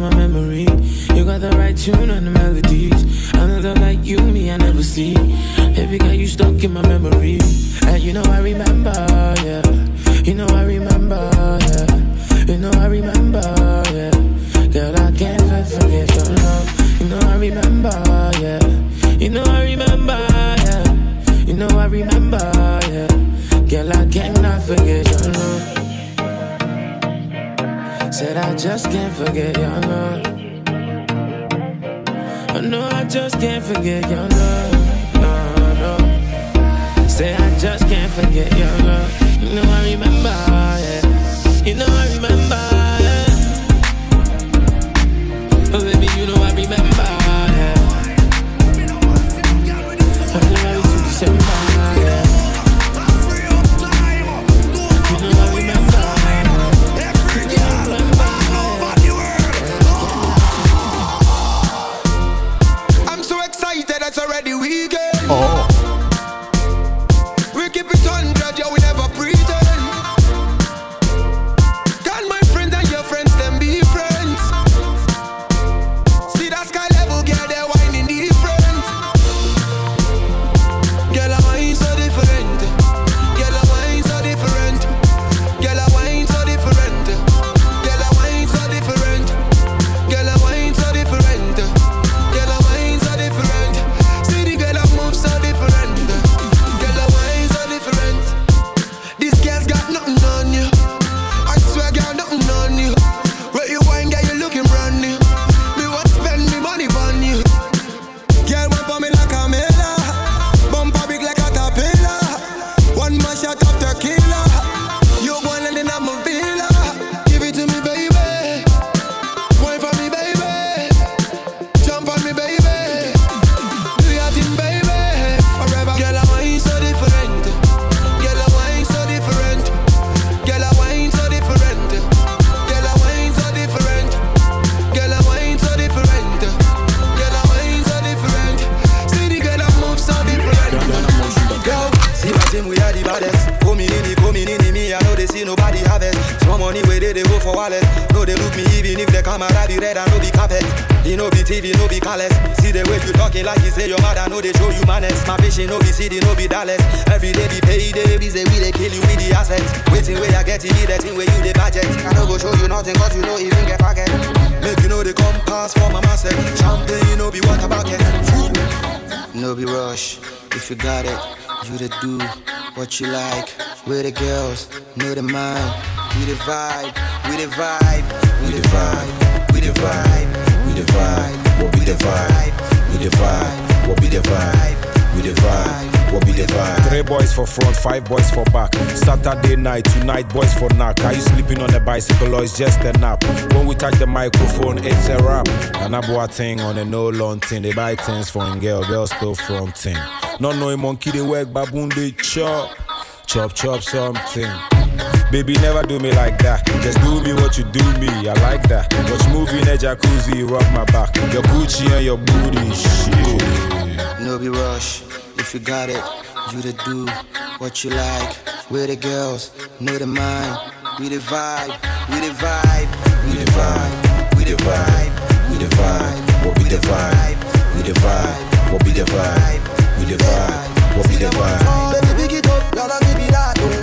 [SPEAKER 36] my memory. You got the right tune and the melodies. Another like you, me, I never see. Baby girl, you stuck in my memory. And you know I remember, yeah. You know I remember, yeah. You know I remember, yeah. Girl, I can't forget your love. You know I remember, yeah. You know I remember, yeah. You know I remember, Said I just can't forget your love. Oh no, I just can't forget your love. No, no. Say I just can't forget your love. You know I remember, yeah. You know I remember,
[SPEAKER 40] TV, no be callous. See the way you talking like you say your mother, no they show you manners. My fishing no be city, no be Dallas. Every day be payday, we say we they kill you with the assets. Waiting where I get it, the thing where you the budget. I don't go show you nothing cause you know even get pocket. Make you know they come pass for my master. Champagne, know be water bucket.
[SPEAKER 2] No be rush. If you got it, you to do what you like. We're the girls, know the mind. We the vibe, we the vibe, we the vibe, we the vibe, we the vibe. Be the vibe? We the vibe. What be the vibe? We the vibe. What be the vibe?
[SPEAKER 30] Three boys for front, five boys for back. Saturday night, tonight boys for knack. Are you sleeping on a bicycle or it's just a nap? When we touch the microphone, it's a rap. And I bought thing on a no long thing. They buy things for a girl, girl still fronting. Not knowing monkey they work, baboon they chop. Chop, chop something. Baby, never do me like that. Just do me what you do me. I like that. Watch movie in a jacuzzi, rock my back. Your Gucci and your booty, shit.
[SPEAKER 2] No be rush. If you got it, you to do what you like. We're the girls, know the mind. We the vibe, we the vibe, we the vibe, we the vibe, we the vibe. What be the vibe? We the vibe. What be the vibe? We the vibe. What be the vibe?
[SPEAKER 31] Baby, pick it up, y'all give me that. Oh.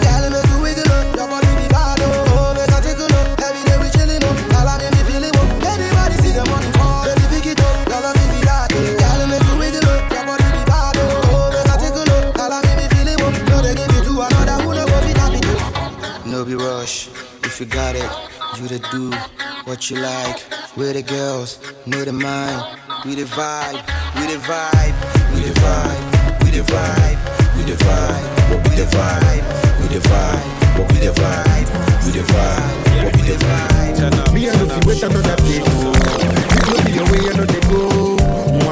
[SPEAKER 2] Got it, you to do what you like. We're the girls, know the mind. We the vibe, we the vibe, we the vibe, we the vibe, we the vibe. What be the vibe? We the vibe. What be the vibe? We the vibe. What be the vibe?
[SPEAKER 25] Me and Luffy wait another day. If no be your way, I know they go.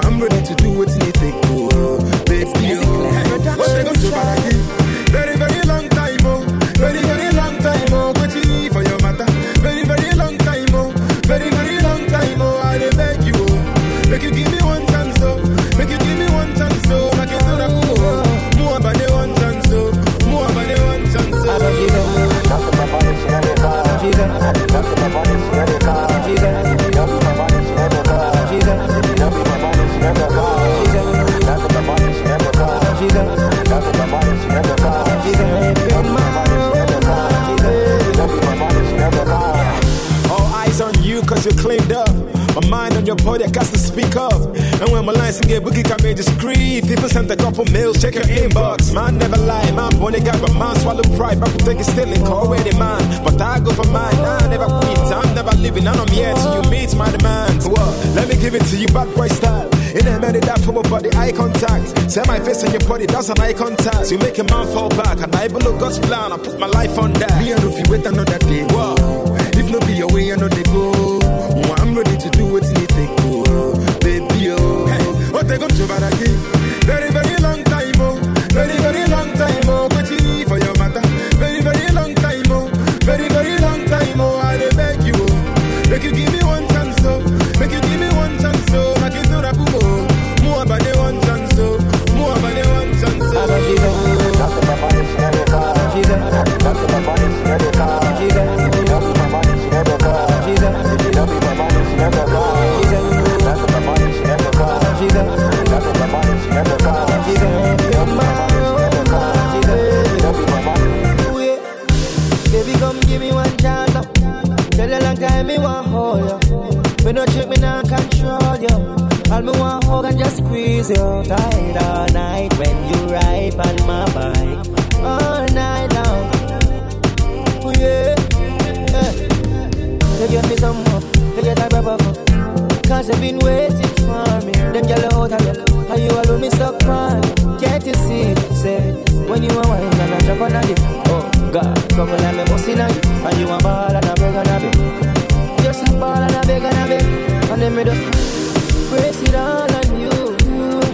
[SPEAKER 25] I'm ready to your
[SPEAKER 30] body, I got to speak up. And when my lines get bookie can be discreet. People send a couple mails, check your inbox. Man never lie, man bonny guy, but man swallow pride. Back take it still and call ready man. But I go for mine, I never quit. I'm never leaving, and I'm here till you meet my demands. What? Let me give it to you, bad boy style. In a minute, that for my body, eye contact. Say my face on your body, that's an eye contact. You make a man fall back, and I look God's plan. I put my life on that.
[SPEAKER 25] Me and Luffy wait another day.
[SPEAKER 30] Whoa.
[SPEAKER 25] If no be your way, I know They
[SPEAKER 30] gonna do? Very, very
[SPEAKER 41] just squeeze you tight all night when you ride on my bike. All night long. Oh yeah. yeah. You give me some more. You get a rubber for. Cause you've been waiting for me. Them yellow out of you. How you alone me stuck on. Can't you see? Say, when you are wine and I jump on you. Oh, God, come and let me bust in on you. And you a ball and a beg and a beg. Just a ball and a beg and a beg. And then me just brace it on.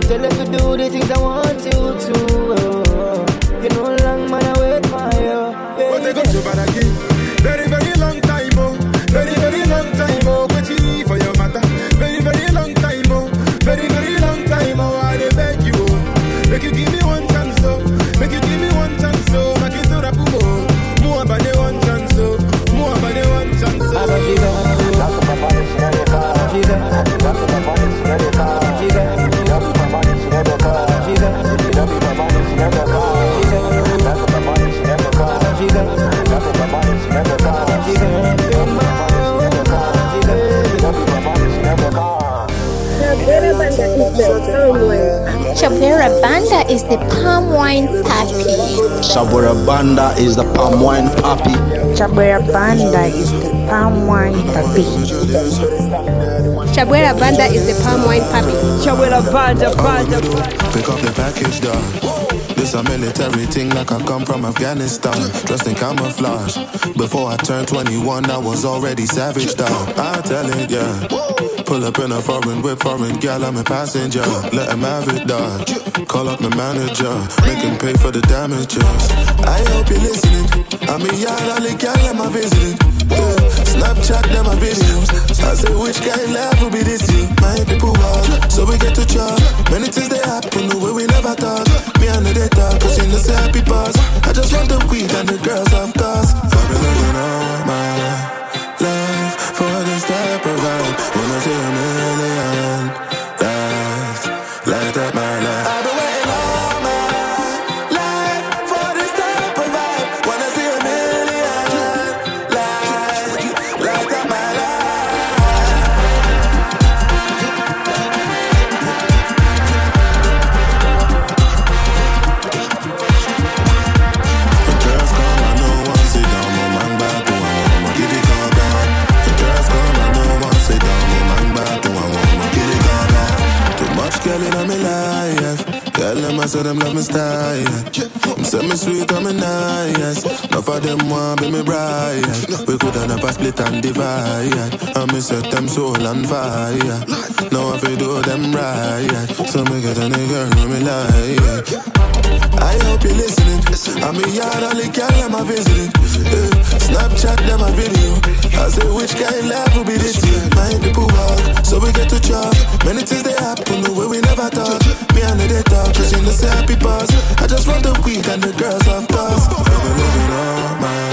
[SPEAKER 41] Tell you to do the things I want you to. Oh, you know long man I wait for you.
[SPEAKER 30] They gonna do about
[SPEAKER 1] Chabwera Banda is the palm wine Papi.
[SPEAKER 21] Chabwera Banda is the palm wine Papi.
[SPEAKER 6] Chabwera Banda is the palm wine Papi.
[SPEAKER 42] Chabwera Banda is the palm wine Papi.
[SPEAKER 34] Chabwera Banda, Banda.
[SPEAKER 31] Pick up the package, dog. This a military thing like I come from Afghanistan. Dressed in camouflage. Before I turned 21, I was already savage, dog. I tell it, yeah. Pull up in a foreign whip, foreign gal, I'm a passenger. Let him have it, dog. Call up my manager, make him pay for the damages. I hope you're listening. I'm a yard, all the gal, am I visiting? Snapchat them my videos. I say which guy left will be this year. My people walk, so we get to chop. Many things they happen the way we never thought. Me and the data, know say happy pass. I just want the weed and the girls of course. I've been all my life girl them love me style. Them say me sweet, I'm a nice. Enough of them want be me bride. We could have never split and divide. And me set them soul on fire. Now I feel do them right. So me get any girl with me like. I hope you're listening. I'm a yard, the girl I'm a visiting. Yeah. Snapchat them a video. I say which kind life will be this year. My people walk, so we get to chop. Many things they happen the way we never thought. Me and they talk, cause you know say happy pass. I just want the weed and the girls of course. I've been living all my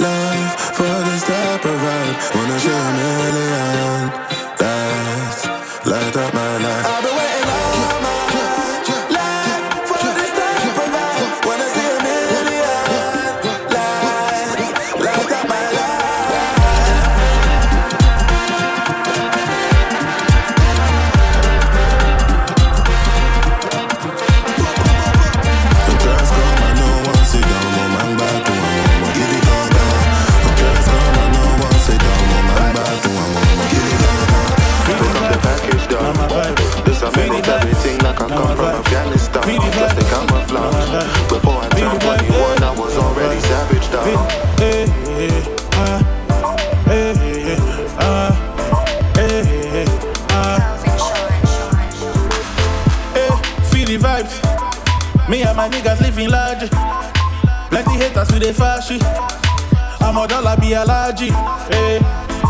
[SPEAKER 31] life for this type of vibe. Wanna show a million
[SPEAKER 43] Fashy. I'm a dollar be a large. Hey,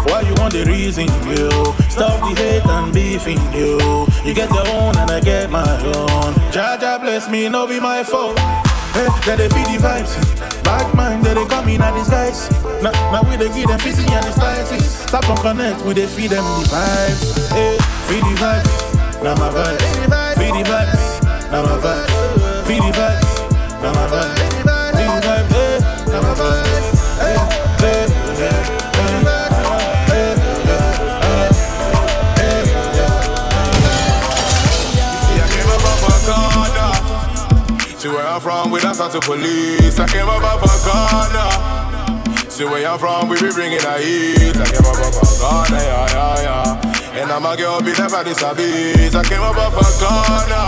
[SPEAKER 43] why you want the reason, you? Stop the hate and beefing, you. You get your own and I get my own. Jaja bless me, no be my fault. Eh, hey, then they feel the vibes. Bad mind, they come in a disguise. Now, now we they give them fizzy and the spicy. Stop and connect, we they feed them the vibes. Eh, hey, feed the vibes, now my vibes. Feed the vibes, now my vibes. Feed the vibes, now my. Vibes,
[SPEAKER 16] from, we talk to police. I came up off a corner. See where I'm from, we be bringing the heat. I came up off a corner, yeah, yeah, yeah. And I'm a girl, be never disabused. I came up off a corner.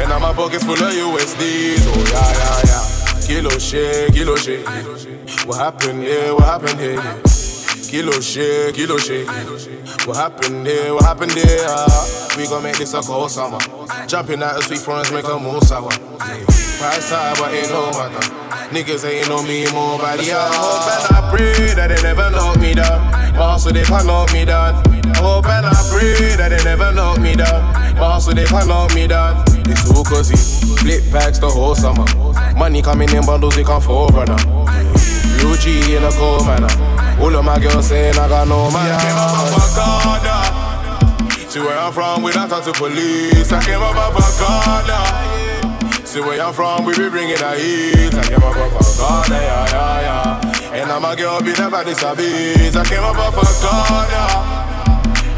[SPEAKER 16] And I'm my pockets full of USDs. Oh, yeah, yeah, yeah. Kilo shit, kilo shit. What happened here? What happened here? Kilo shit, kilo shit. What happened here? What happened there? Ah, we gon' make this a cold summer. Jumping out the sweet fronts, make a move sour. Price high, but ain't no matter. Niggas ain't know me more by the hour. I pray that they never knock me down. Also, they can knock me down. Hope and I pray that they never knock me down. Also, they can knock me down. It's too cozy. Flip packs the whole summer. Money coming in bundles, we can forerunner. Real G in a cold manner. All of my girls saying I got no man. I came up off a corner. See where I'm from, we don't talk to police. I came up off a corner. See where I'm from, we be bringing the heat. I came up off a corner, yeah, yeah, yeah. And I'm a girl, be never disabused. I came up off a corner.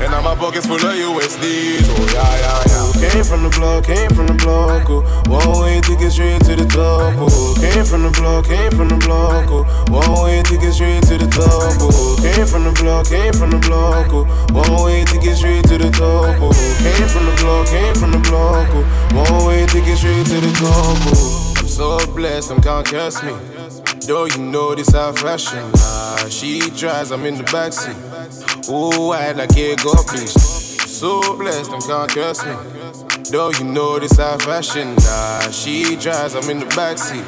[SPEAKER 44] And now my pockets full of USDs. Oh yeah, yeah, yeah.
[SPEAKER 16] Came from the block, came from the block. Oh. One way to get straight to the top. Oh. Came from the block, came from the block. Oh. One way to get straight to the top. Oh. Came from the block, came from the block. Oh. One way to get straight to the top. Oh. Came from the block, came from the block. Oh. One way to get straight to the top. Oh. I'm so blessed, them can't curse me. Though you know this our fashion. Nah, she drives, I'm in the backseat. Ooh, I like it, go please. So blessed, them can't curse me. Though you know this our fashion. Nah, she drives, I'm in the backseat.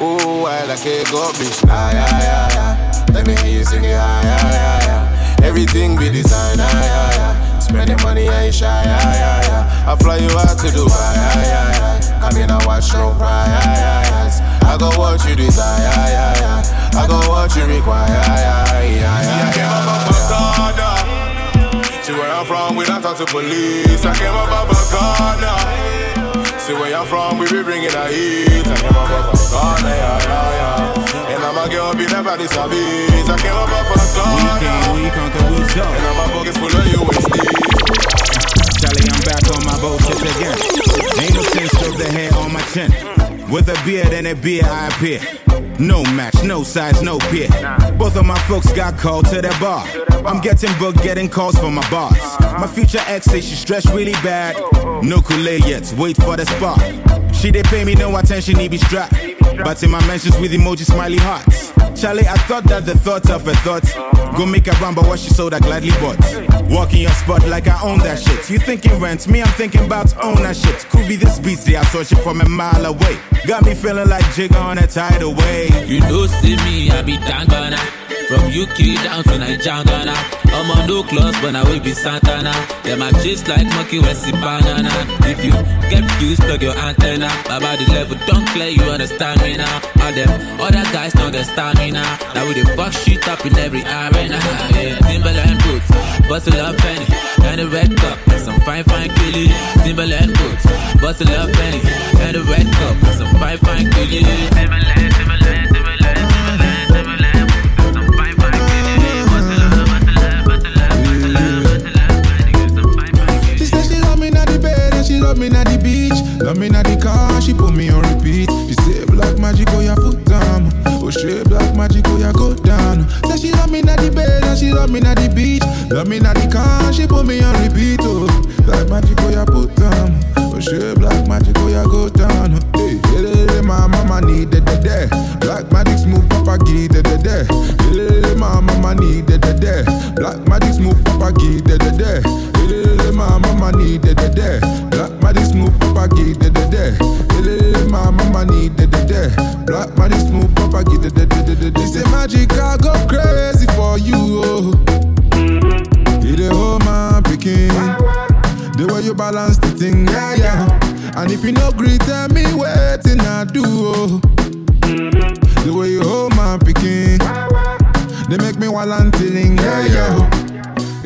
[SPEAKER 16] Ooh, I like it, go bitch. Ah, yeah, yeah, yeah. Let me hear you sing it, ah, yeah, yeah, yeah. Everything be designed, ah, yeah, yeah. Spending money, I ain't shy, yeah, yeah, yeah. I fly you out to Dubai, yeah, yeah, yeah. Come in and watch no cry, yeah, yeah, yeah. I go what you desire, yeah, yeah, yeah. I go what you require, yeah, yeah, yeah, yeah.
[SPEAKER 44] I off a corner. See where I'm from, we don't talk to police. I came up off a corner. See where I'm from, we be bringing the heat. I came up off a corner, yeah, yeah, yeah. And I'm a girl, be a beat. I came up off a corner.
[SPEAKER 45] We came, we conquer, we show.
[SPEAKER 44] And I'm a pockets full of USD.
[SPEAKER 45] Charlie, I'm back on my bullshit again. Ain't no sense of the hair on my chin. With a beard and a beer, I appear. No match, no size, no peer. Both of my folks got called to the bar. I'm getting booked, getting calls for my boss. My future ex say she stressed really bad. No Kool-Aid yet, wait for the spot. She they pay me no attention, he be strapped. But in my mentions with emoji smiley hearts. Charlie, I thought that the thought of her thoughts Go make a run, but what she sold I gladly bought Walking your spot like I own that shit You thinking rent, me I'm thinking about own that shit Could be this beats, they are searching from a mile away Got me feeling like Jigga on a tidal wave
[SPEAKER 15] You know, see me, I be Dangana. From UK down to Nigeria. I'm on no clubs, but I will be Santana. Them I just like monkey when see banana. If you get confused, plug your antenna. Baba the level, don't clear, you understand me now. All them other guys don't get stamina. Now we the fuck shit up in every arena. Yeah, Timberland boots, bustle up penny, and a red cup, and some fine fine killie. Timberland boots, bustle up penny, and a red cup, some fine fine killie. Timberland, Timberland,
[SPEAKER 46] love me na the beach. Love me na the car, she put me on repeat. She say black magic, oh yeah, put down. Oh shit, black magic, oh yeah, go down. Said she love me na the bed and she love me na the beach. Love me na the car, she put me on repeat. Oh, black magic, oh yeah, put down. Oh shit, black magic, oh yeah, go down. Hey, hey, hey, my mama need the the. Black magic smooth, papa the the. Hey, hey, hey, mama need the the the. Black magic smooth, papa the the. Hey, hey, hey, mama need the the the. Black magic smooth, papa the the. Hey, hey, hey, mama need the the the. Black magic smooth, papa give the the the the the. This is magic, I go crazy for you. Oh. You the whole man picking. The way you balance the thing, yeah, yeah. And if you no greet, tell me waiting I do. Oh. The way you hold my picking, they make me while I'm tilling, yeah, yeah.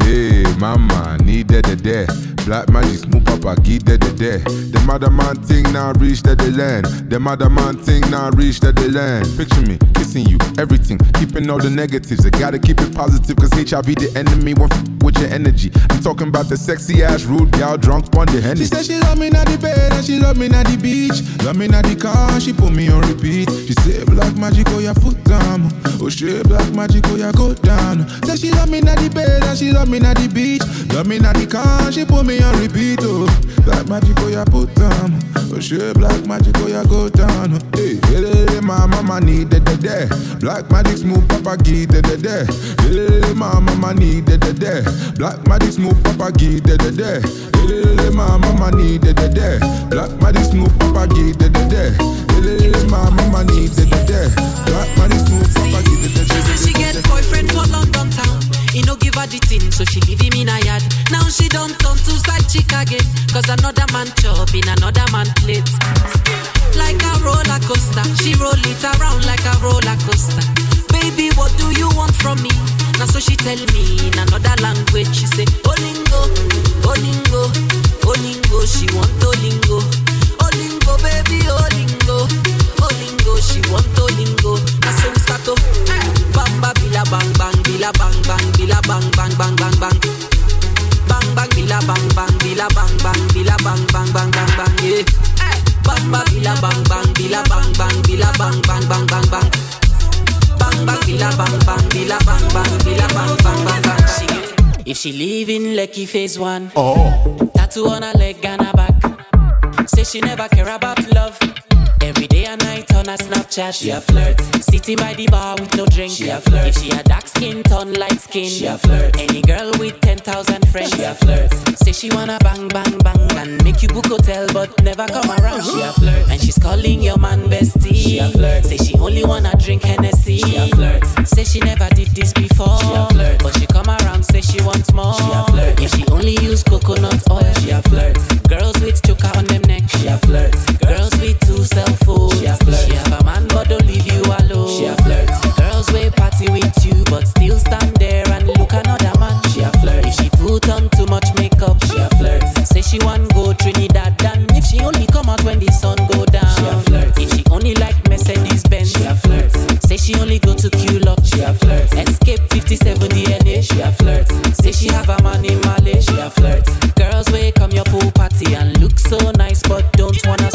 [SPEAKER 46] Hey, mama, need that the there. Black magic smooth papa, give the there. The mother man thing now reach the land. The mother man thing now reach the land. Picture me kissing you, everything, keeping all the negatives. I gotta keep it positive, cause HIV the enemy won't f- with your energy. I'm talking about the sexy ass rude gal drunk on the Henny. She said she love me na the bed and she love me na the beach. Love me na the car, she put me on repeat. She said black magic, oh yeah, foot down. Oh shit, black magic, oh yeah, go down. Said she love me na the bed and she love me na the beach. Love me na the car, she put me on repeat. Oh, black magic, oh yeah, put down. Oh shit, black magic, oh yeah, go down. Hey, hey, hey, my mama need the the. Black magic smooth, papa give the the. Hey, hey, my mama need the the. Black magic smooth, papa give the the. Hey, hey, my mama need the the. Black magic smooth, papa give the the. Hey, hey, my mama need the the. Black magic smooth, papa give the the.
[SPEAKER 47] She say she get boyfriend for London town. He no give her the thing, so she leave him in a yard. Now she don't turn to side chick again. Cause another man chop in another man plate. Like a roller coaster, she roll it around like a roller coaster. Baby, what do you want from me? Now so she tell me in another language. She say, Olingo, Olingo, Olingo. She want Olingo, Olingo, baby, Olingo, Olingo. She want Olingo. Now so we start to bamba bila bang bang bila bang bang bila bang bang bang bang bang.
[SPEAKER 48] Bang bang bila bang bang bila bang bang bila bang bang bang bang bang yeah. Bang bang bila bang bang bila bang bang bila bang bang bang bang bang. Bang bang bila bang bang bila bang bang bila bang bang bang bang. If she live in Lekki Phase One,
[SPEAKER 46] oh,
[SPEAKER 48] tattoo on her leg and her back. Say she never care about love. Every day and night on a Snapchat, she a flirt. Sitting by the bar with no drink, she a flirt. If she a dark skin, turn light skin, she a flirt. Any girl with ten thousand friends, she a flirt. Say she wanna bang bang bang and make you book hotel, but never come around, she a flirt. And she's calling your man bestie, she a flirt. Say she only wanna drink Hennessy, she a flirt. Say she never did this before, she a flirt. But she come around, say she wants more, she a flirt. If she only use coconut oil, she a flirt. Girls with choker on them neck, she a flirt. Girls with two cell phones, she a flirt. She have a man but don't leave you alone, she a flirt. Girls will party with you but still stand there and look another man, she a flirt. If she put on too much makeup, she a flirt. Say she want go Trinidad and if she only come out when the sun go down, she a flirt. If she only like Mercedes Benz, she a flirt. Say she only go to Quilox, she a flirt. Escape 57 DNA, she a flirt. Say she have a man in Malay, she a flirt. Girls wake come your pool party and look so nice but don't wanna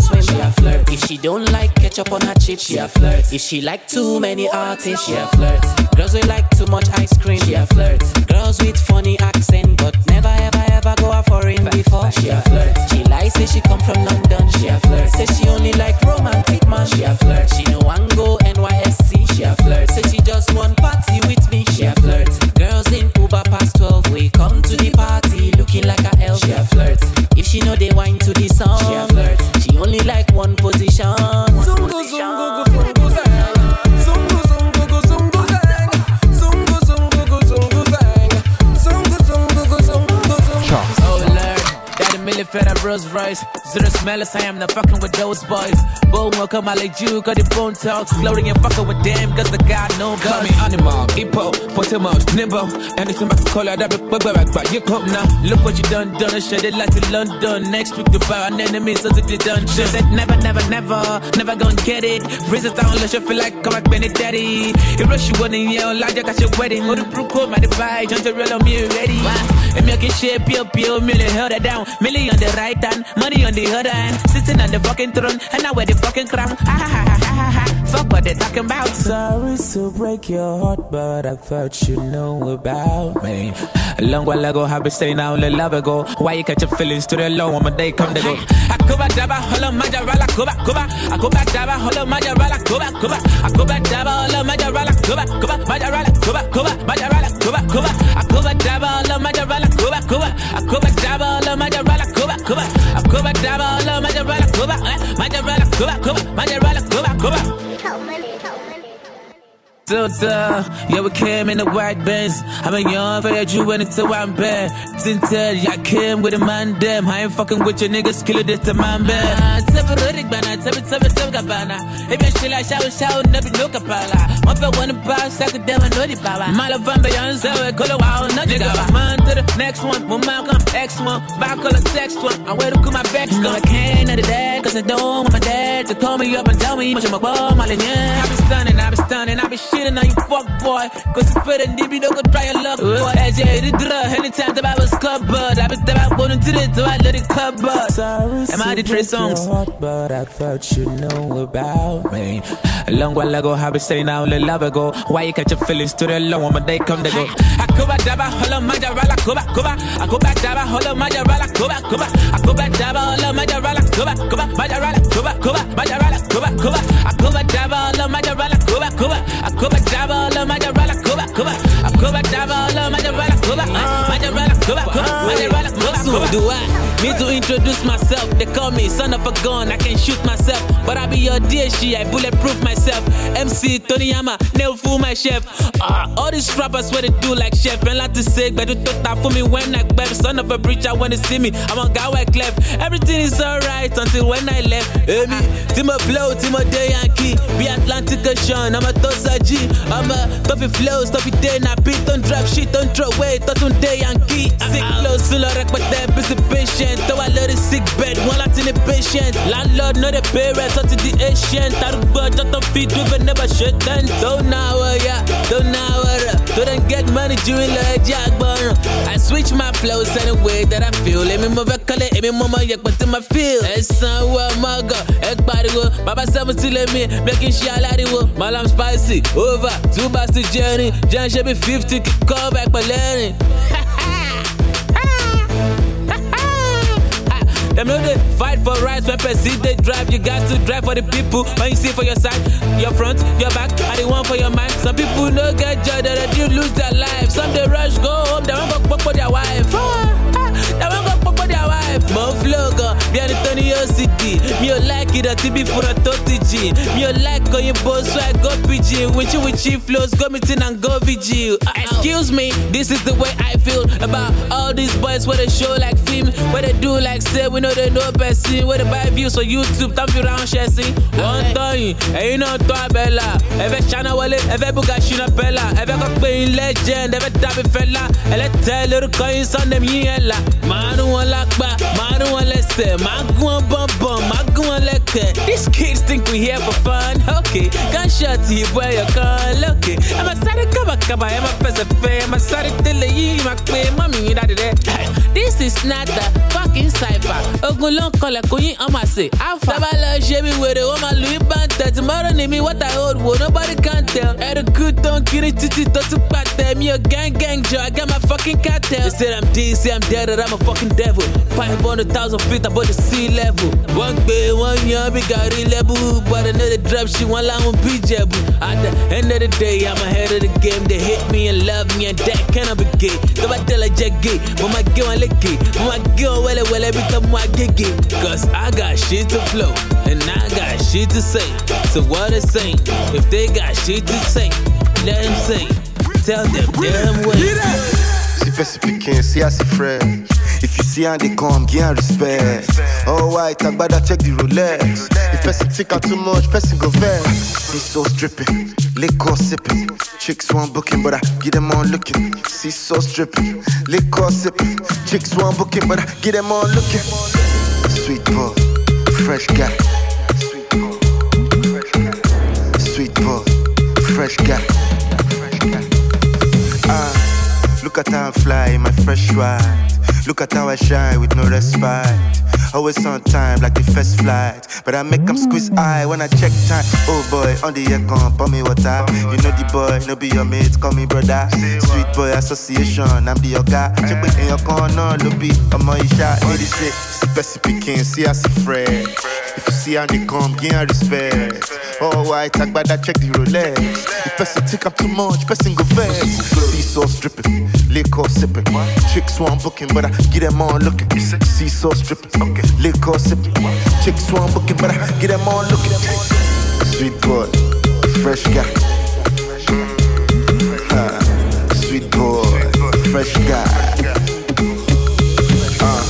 [SPEAKER 48] If she don't like ketchup on her chips, she a flirt. If she like too many artists, she a flirt. Girls will like too much ice cream, she a flirt. Girls with funny accent but never ever ever go a foreign before, she a flirt. She lies say she come from London, she a flirt. Say she only like romantic man, she a flirt. She no one go NYSC, she a flirt. Say she just want party with me, she a flirt. Girls in Uber past 12, we come to the party looking like a elf, she a flirt. If she know they wine to the song, she a flirt. She only like one position.
[SPEAKER 3] Zungu zungu gu zungu
[SPEAKER 15] fed up Rolls Royce. Zero smellers, I am not fucking with those boys. Boom, welcome, I like you, got the bone talks. Floating and fucking with them, cause the God no
[SPEAKER 36] Call me animal, hippo, Potemo, nimble. Anything I to call it, that be back, back, back. You come now.
[SPEAKER 15] Look what you done, done, and shit it like to London. Next week, the bar and enemies, so they done shit. Said never, never, never, never gonna get it. It down, let you feel like come back, Benny Daddy. You rush you wouldn't yell, like you got your wedding. Or the brew code, my divide, John real on me ready. And making shit, pure, pure, million held it down. Millie on the right hand, money on the other hand. Sitting on the fucking throne, and I wear the fucking crown. Ha ha ha ha ha ha. Fuck what they talking about.
[SPEAKER 36] Sorry to break your heart, but I thought you knew about me. A long while ago, I've been saying I only love ago. Why you catch your feelings to the low when my day come to go?
[SPEAKER 15] Akuba daba hola majarala kuba kuba. Akuba daba hola majarala kuba kuba. Akuba daba hola majarala kuba kuba. Majarala kuba kuba. Majarala kuba kuba. Akuba daba hola majarala kuba kuba. Akuba daba hola majarala kuba kuba. Akuba daba hola majarala kuba. Eh, majarala kuba kuba. Majarala kuba kuba.
[SPEAKER 36] Filter, yeah, we came in the white Benz. I'm a young for you went into one bed. Tinted, yeah, I came with a man, them. I ain't fucking with your niggas, kill it, this the man bed.
[SPEAKER 15] Severodik bana, seven seven seven kabana. If you shilla shout shout, never no kapala. One for one about second devil no di baba. Malavan beyond seven, color wow, no di
[SPEAKER 36] Nigga, man to the next one. When Malcolm X one, back color text one. I wait to come my back.
[SPEAKER 15] No, I can't at the dad, cause I don't want my dad to call me up and tell me much of my ball, my
[SPEAKER 36] I be stunning, I be stunning, I be on you fuck boy. Cause you fit and you don't go try your luck, boy. As you hit the drug, anytime that I was covered. I be that I wouldn't do it, so I let it cover.
[SPEAKER 15] Am I the Trey Songz?
[SPEAKER 36] Heart, but I thought you knew about me. A long while ago, I be saying I only love ago. Why you catch your feelings to the low when day come to go?
[SPEAKER 15] Akuba daba hola majarala kuba kuba. Akuba daba hola majarala kuba kuba. Akuba daba hola majarala kuba kuba. Majarala kuba kuba. Majarala kuba kuba. Akuba daba hola majarala kuba kuba. Akuba daba hola majarala kuba kuba. Akuba daba hola majarala kuba. Majarala kuba kuba. Majarala kuba kuba.
[SPEAKER 3] do I need to introduce myself? They call me son of a gun, I can shoot myself. But I be your DSG, I bulletproof myself. MC Tony Yama, nail fool my chef. Ah, all these rappers what they do like chef. And like to say, but you that for me when I grab son of a preacher wanna see me. I'm a guy like left. Everything is alright until when I left. Hey, me, Timo Flow, Timo Day Yankee. Be Atlantic Ocean, I'm a Tosa G. I'm a Toffee Flow, Toffee Day, na beat, don't drop shit, don't throw away, Totun Day Yankee. Sick flow, still a but that busy patient. Though I love the sick bed, one lot in the patient. Landlord, not the parents, up to the Asian. Taruba, just on feet, we never shut down. Don't know, yeah, don't know, don't get money, doing like Jack Burner. I
[SPEAKER 15] switch my flows any way that I feel. Èmi mo fẹ́ kọ́lé, èmi mo mọ but tí ma feel. Ẹ sanwó ọmọgọ̀, ẹ pariwo. Bàbá seventy lé mi, bí kì í ṣe aláriwo. Malam spicy, over, two jẹ́rìn. Jẹ́ ń ṣe bí fifty kí kọ́ back pẹ̀lẹ́rìn. [laughs] Them know they fight for rights when person they drive. You got to drive for the people. When you see for your side, your front, your back, and the one for your mind. Some people no get joy, they do lose their life. Some they rush go home, they won't go for their wife. Ah, ah, They won't go their wife. Mo flow gan, bí ẹni tó ní OCD. Mi ò like ìdọ̀tí bí fúnra tó ti jì. Mi ò like òyìnbó so I go pidgin. Winchy winchy flows, meeting and go vigil. Uh, Excuse me, this is the way I feel about all these boys where they show like film, where they do like say we know they know person, where they buy views on YouTube, tán fi ránṣẹ́ sí. Wọ́n ń tọ́yìn, ẹ̀yin náà tọ́ abẹ́là. Ẹ fẹ́ ṣáná wọlé, ẹ fẹ́ bùkà ṣínà pẹ́là. Ẹ fẹ́ kọ́ pé yín legend, ẹ fẹ́ dàbí fẹ́lá. Ẹlẹ́tẹ̀ lórúkọ yín Sunday mi yẹn là. Màá rún wọn lápá, màá rún wọn lẹ́sẹ̀, màá gún wọn lẹ́kẹ̀. These kids think we here for fun, okay. Gunshot ìbò ẹyọ kan lókè. Ẹ máa sáré kábàkábà, ẹ máa fẹsẹ̀ fẹ́, ẹ máa sáré tẹ́lẹ̀ yìí, máa pe mọ́mì yín dáadé dẹ́. This is not the fucking cipher. Ogun ló ń kọlẹ̀ kó yín ọmọ àṣẹ. Alpha. Mi wèrè, wọ́n máa lù í bàǹtẹ̀. Tomorrow ni me what I hold, wo nobody can tell. Ẹ̀rù kú tó ń kiri títí tó tún pàtẹ́. Mi ò gang gang jọ, I got my fucking cartel. They said I'm D, say I'm dead, that I'm a fucking devil. Five hundred thousand feet above the sea level. Wọ́n one wọ́n yan bí gàrí lẹ́bù. But I know the drop shit, wọ́n láwọn bí jẹ̀bù. At the end of the day, I'm ahead of the game. They hate me and love me and that cannot be gay. Tó bá tẹ̀lé jẹ́ gay, mo máa gé wọn lékè. Mo máa gé wọn wẹ́lẹ́wẹ́lẹ́ bí tó mú agége. Cause I got shit to flow and I got shit to say. So what they saying? If they got shit to say, let them say. Tell them, damn way.
[SPEAKER 49] See person picking, see as a friend. If you see how they come, give respect. Oh white, agbada check the Rolex. If person think am too much, person go vex. See so stripping, liquor sipping. Chicks want booking, but I get them on looking. See so stripping, liquor sipping. Chicks want booking, but I get them on looking. Sweet boy, fresh guy. Sweet boy, fresh guy. Ah, look at how I fly my fresh ride. Look at how I shine with no respite. Always on time like the first flight. But I make them squeeze eye when I check time. Oh boy, on the aircon, pour me water. You know the boy, no be your mate, call me brother. Sweet boy association, I'm the yoga. Check in your corner, no be a my shot. Need to say, see Bessie picking, see us friend. If you see how they come, give her respect. Oh, white, talk about that, check the Rolex. If person think I'm too much, person go vex. Seesaw stripping, liquor sipping. Chicks want booking, but I get them on looking. Seesaw stripping, okay. Liquor sipping. Chicks want booking, but I get them on looking. Sweet boy, fresh guy. Ah, sweet boy, fresh guy. Ah,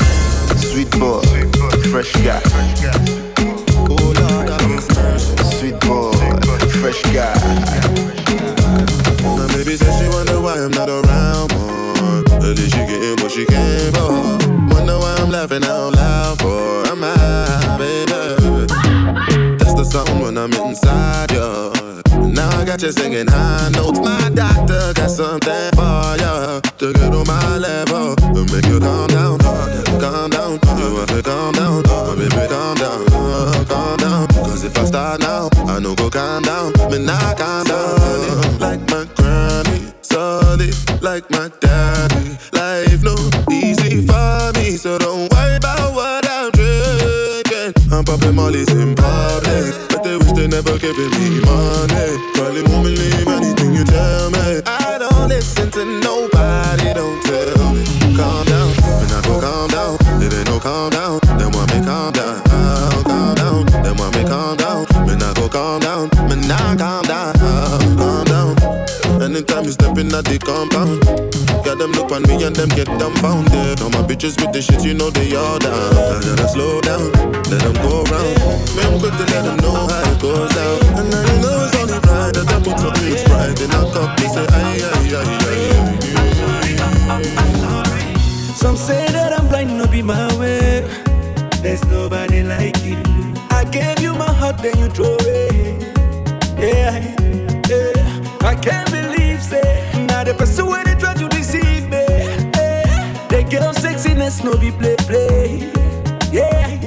[SPEAKER 49] sweet boy, fresh guy. Sweet boy, fresh guy.
[SPEAKER 31] My baby says she wonder why I'm not around more. At least she getting what she came for. Wonder why I'm laughing out loud for. I'm high, baby. That's the song when I'm inside you. Now I got you singing high notes. My doctor got something for you to get on my level and make you calm down, calm down. You have to calm down, oh, baby, calm down, calm down. Cause if I start now, I know go calm down, me not calm down. Like my granny, solid like my daddy. Life no easy for me, so don't worry about what I'm drinking. I'm popping mollies in public, but they wish they never giving me money. Probably won't believe anything you tell me. I don't listen to nobody, don't tell me. Calm down, and I go calm down. It ain't no calm down, then want me calm down. Oh, calm down, then want me calm down. Me I go calm down, me I calm down, oh, calm down. Anytime you step in at the compound, got them look on me and them get dumbfounded. All my bitches with the shit, you know they all down. I gotta slow down, let them go round. Man, I'm quick to let them know how it goes down. And now you know it's only right that I put some big sprite in a cup. They say, aye, aye, aye, aye, aye.
[SPEAKER 18] Some say that I'm blind, no be my way. There's nobody like you. I gave you my heart, then you throw it. Yeah, yeah. I can't believe, say, now the person where they try to deceive me. Yeah. Happiness no be play play. Yeah,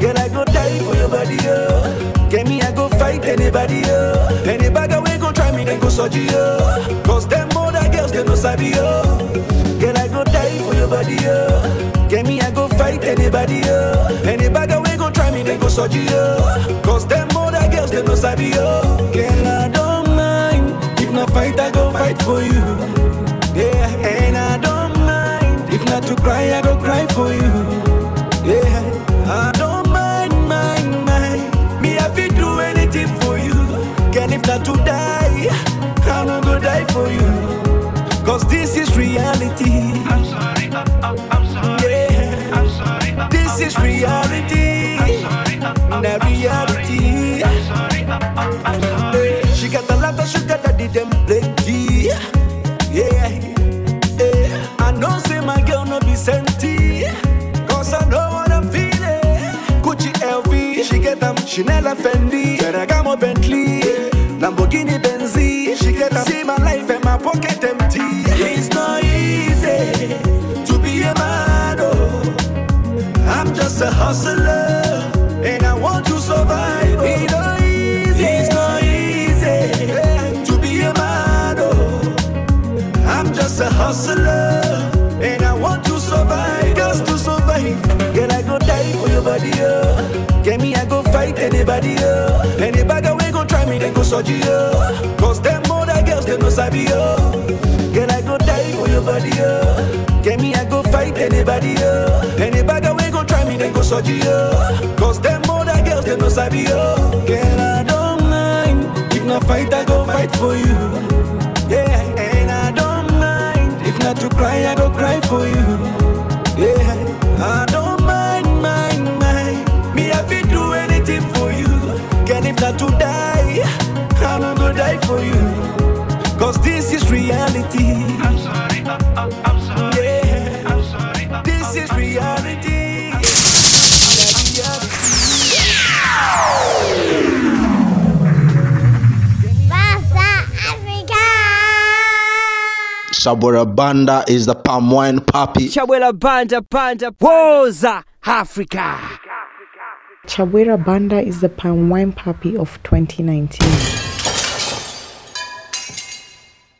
[SPEAKER 18] girl I go die for your body, oh. Get me I go fight anybody, oh. Any bagger we go try me then go surgery, oh. Cause them other girls they no sabi, oh. Girl I go die for your body, oh. Get me I go fight anybody, oh. Any bagger we go try me then go surgery, oh. Cause them other girls they no sabi, oh. Girl I fight I go fight for you. Yeah, and I don't mind if not to cry I go cry for you. Yeah, I don't mind, mind, mind. Me, I feel do anything for you. Can if not to die, I'm not gonna die for you. Cause this is reality. I'm sorry, I'm, I'm sorry. Yeah, I'm sorry. Uh, this is reality. Not reality. I'm sorry, I'm sorry. She got a lot of sugar daddy, them plenty. My girl no be senti. Cause I know what I'm feeling. Gucci LV, she get them Chanel Fendi. Ferragamo Bentley, Lamborghini Benzi. She get them see my life and my pocket empty. It's not easy to be a man. Oh. I'm just a hustler anybody, oh. Any bagger we go try me, then go surgery, oh. Cause them other girls, they no sabi, oh. Girl, I go die for your body, oh. Get me, I go fight anybody, oh. Any bagger we go try me, then go surgery, oh. Cause them other girls, they no sabi, oh. Girl, I don't mind. If not fight, I go fight for you. Die for you. Cause this is reality. I'm sorry, I'm, I'm sorry. Yeah, I'm sorry. This is reality.
[SPEAKER 21] Chabwera Banda is the palm wine papi.
[SPEAKER 34] Chabwera Banda Banda Woza Africa.
[SPEAKER 14] Chabwera Banda is the palm wine papi of 2019.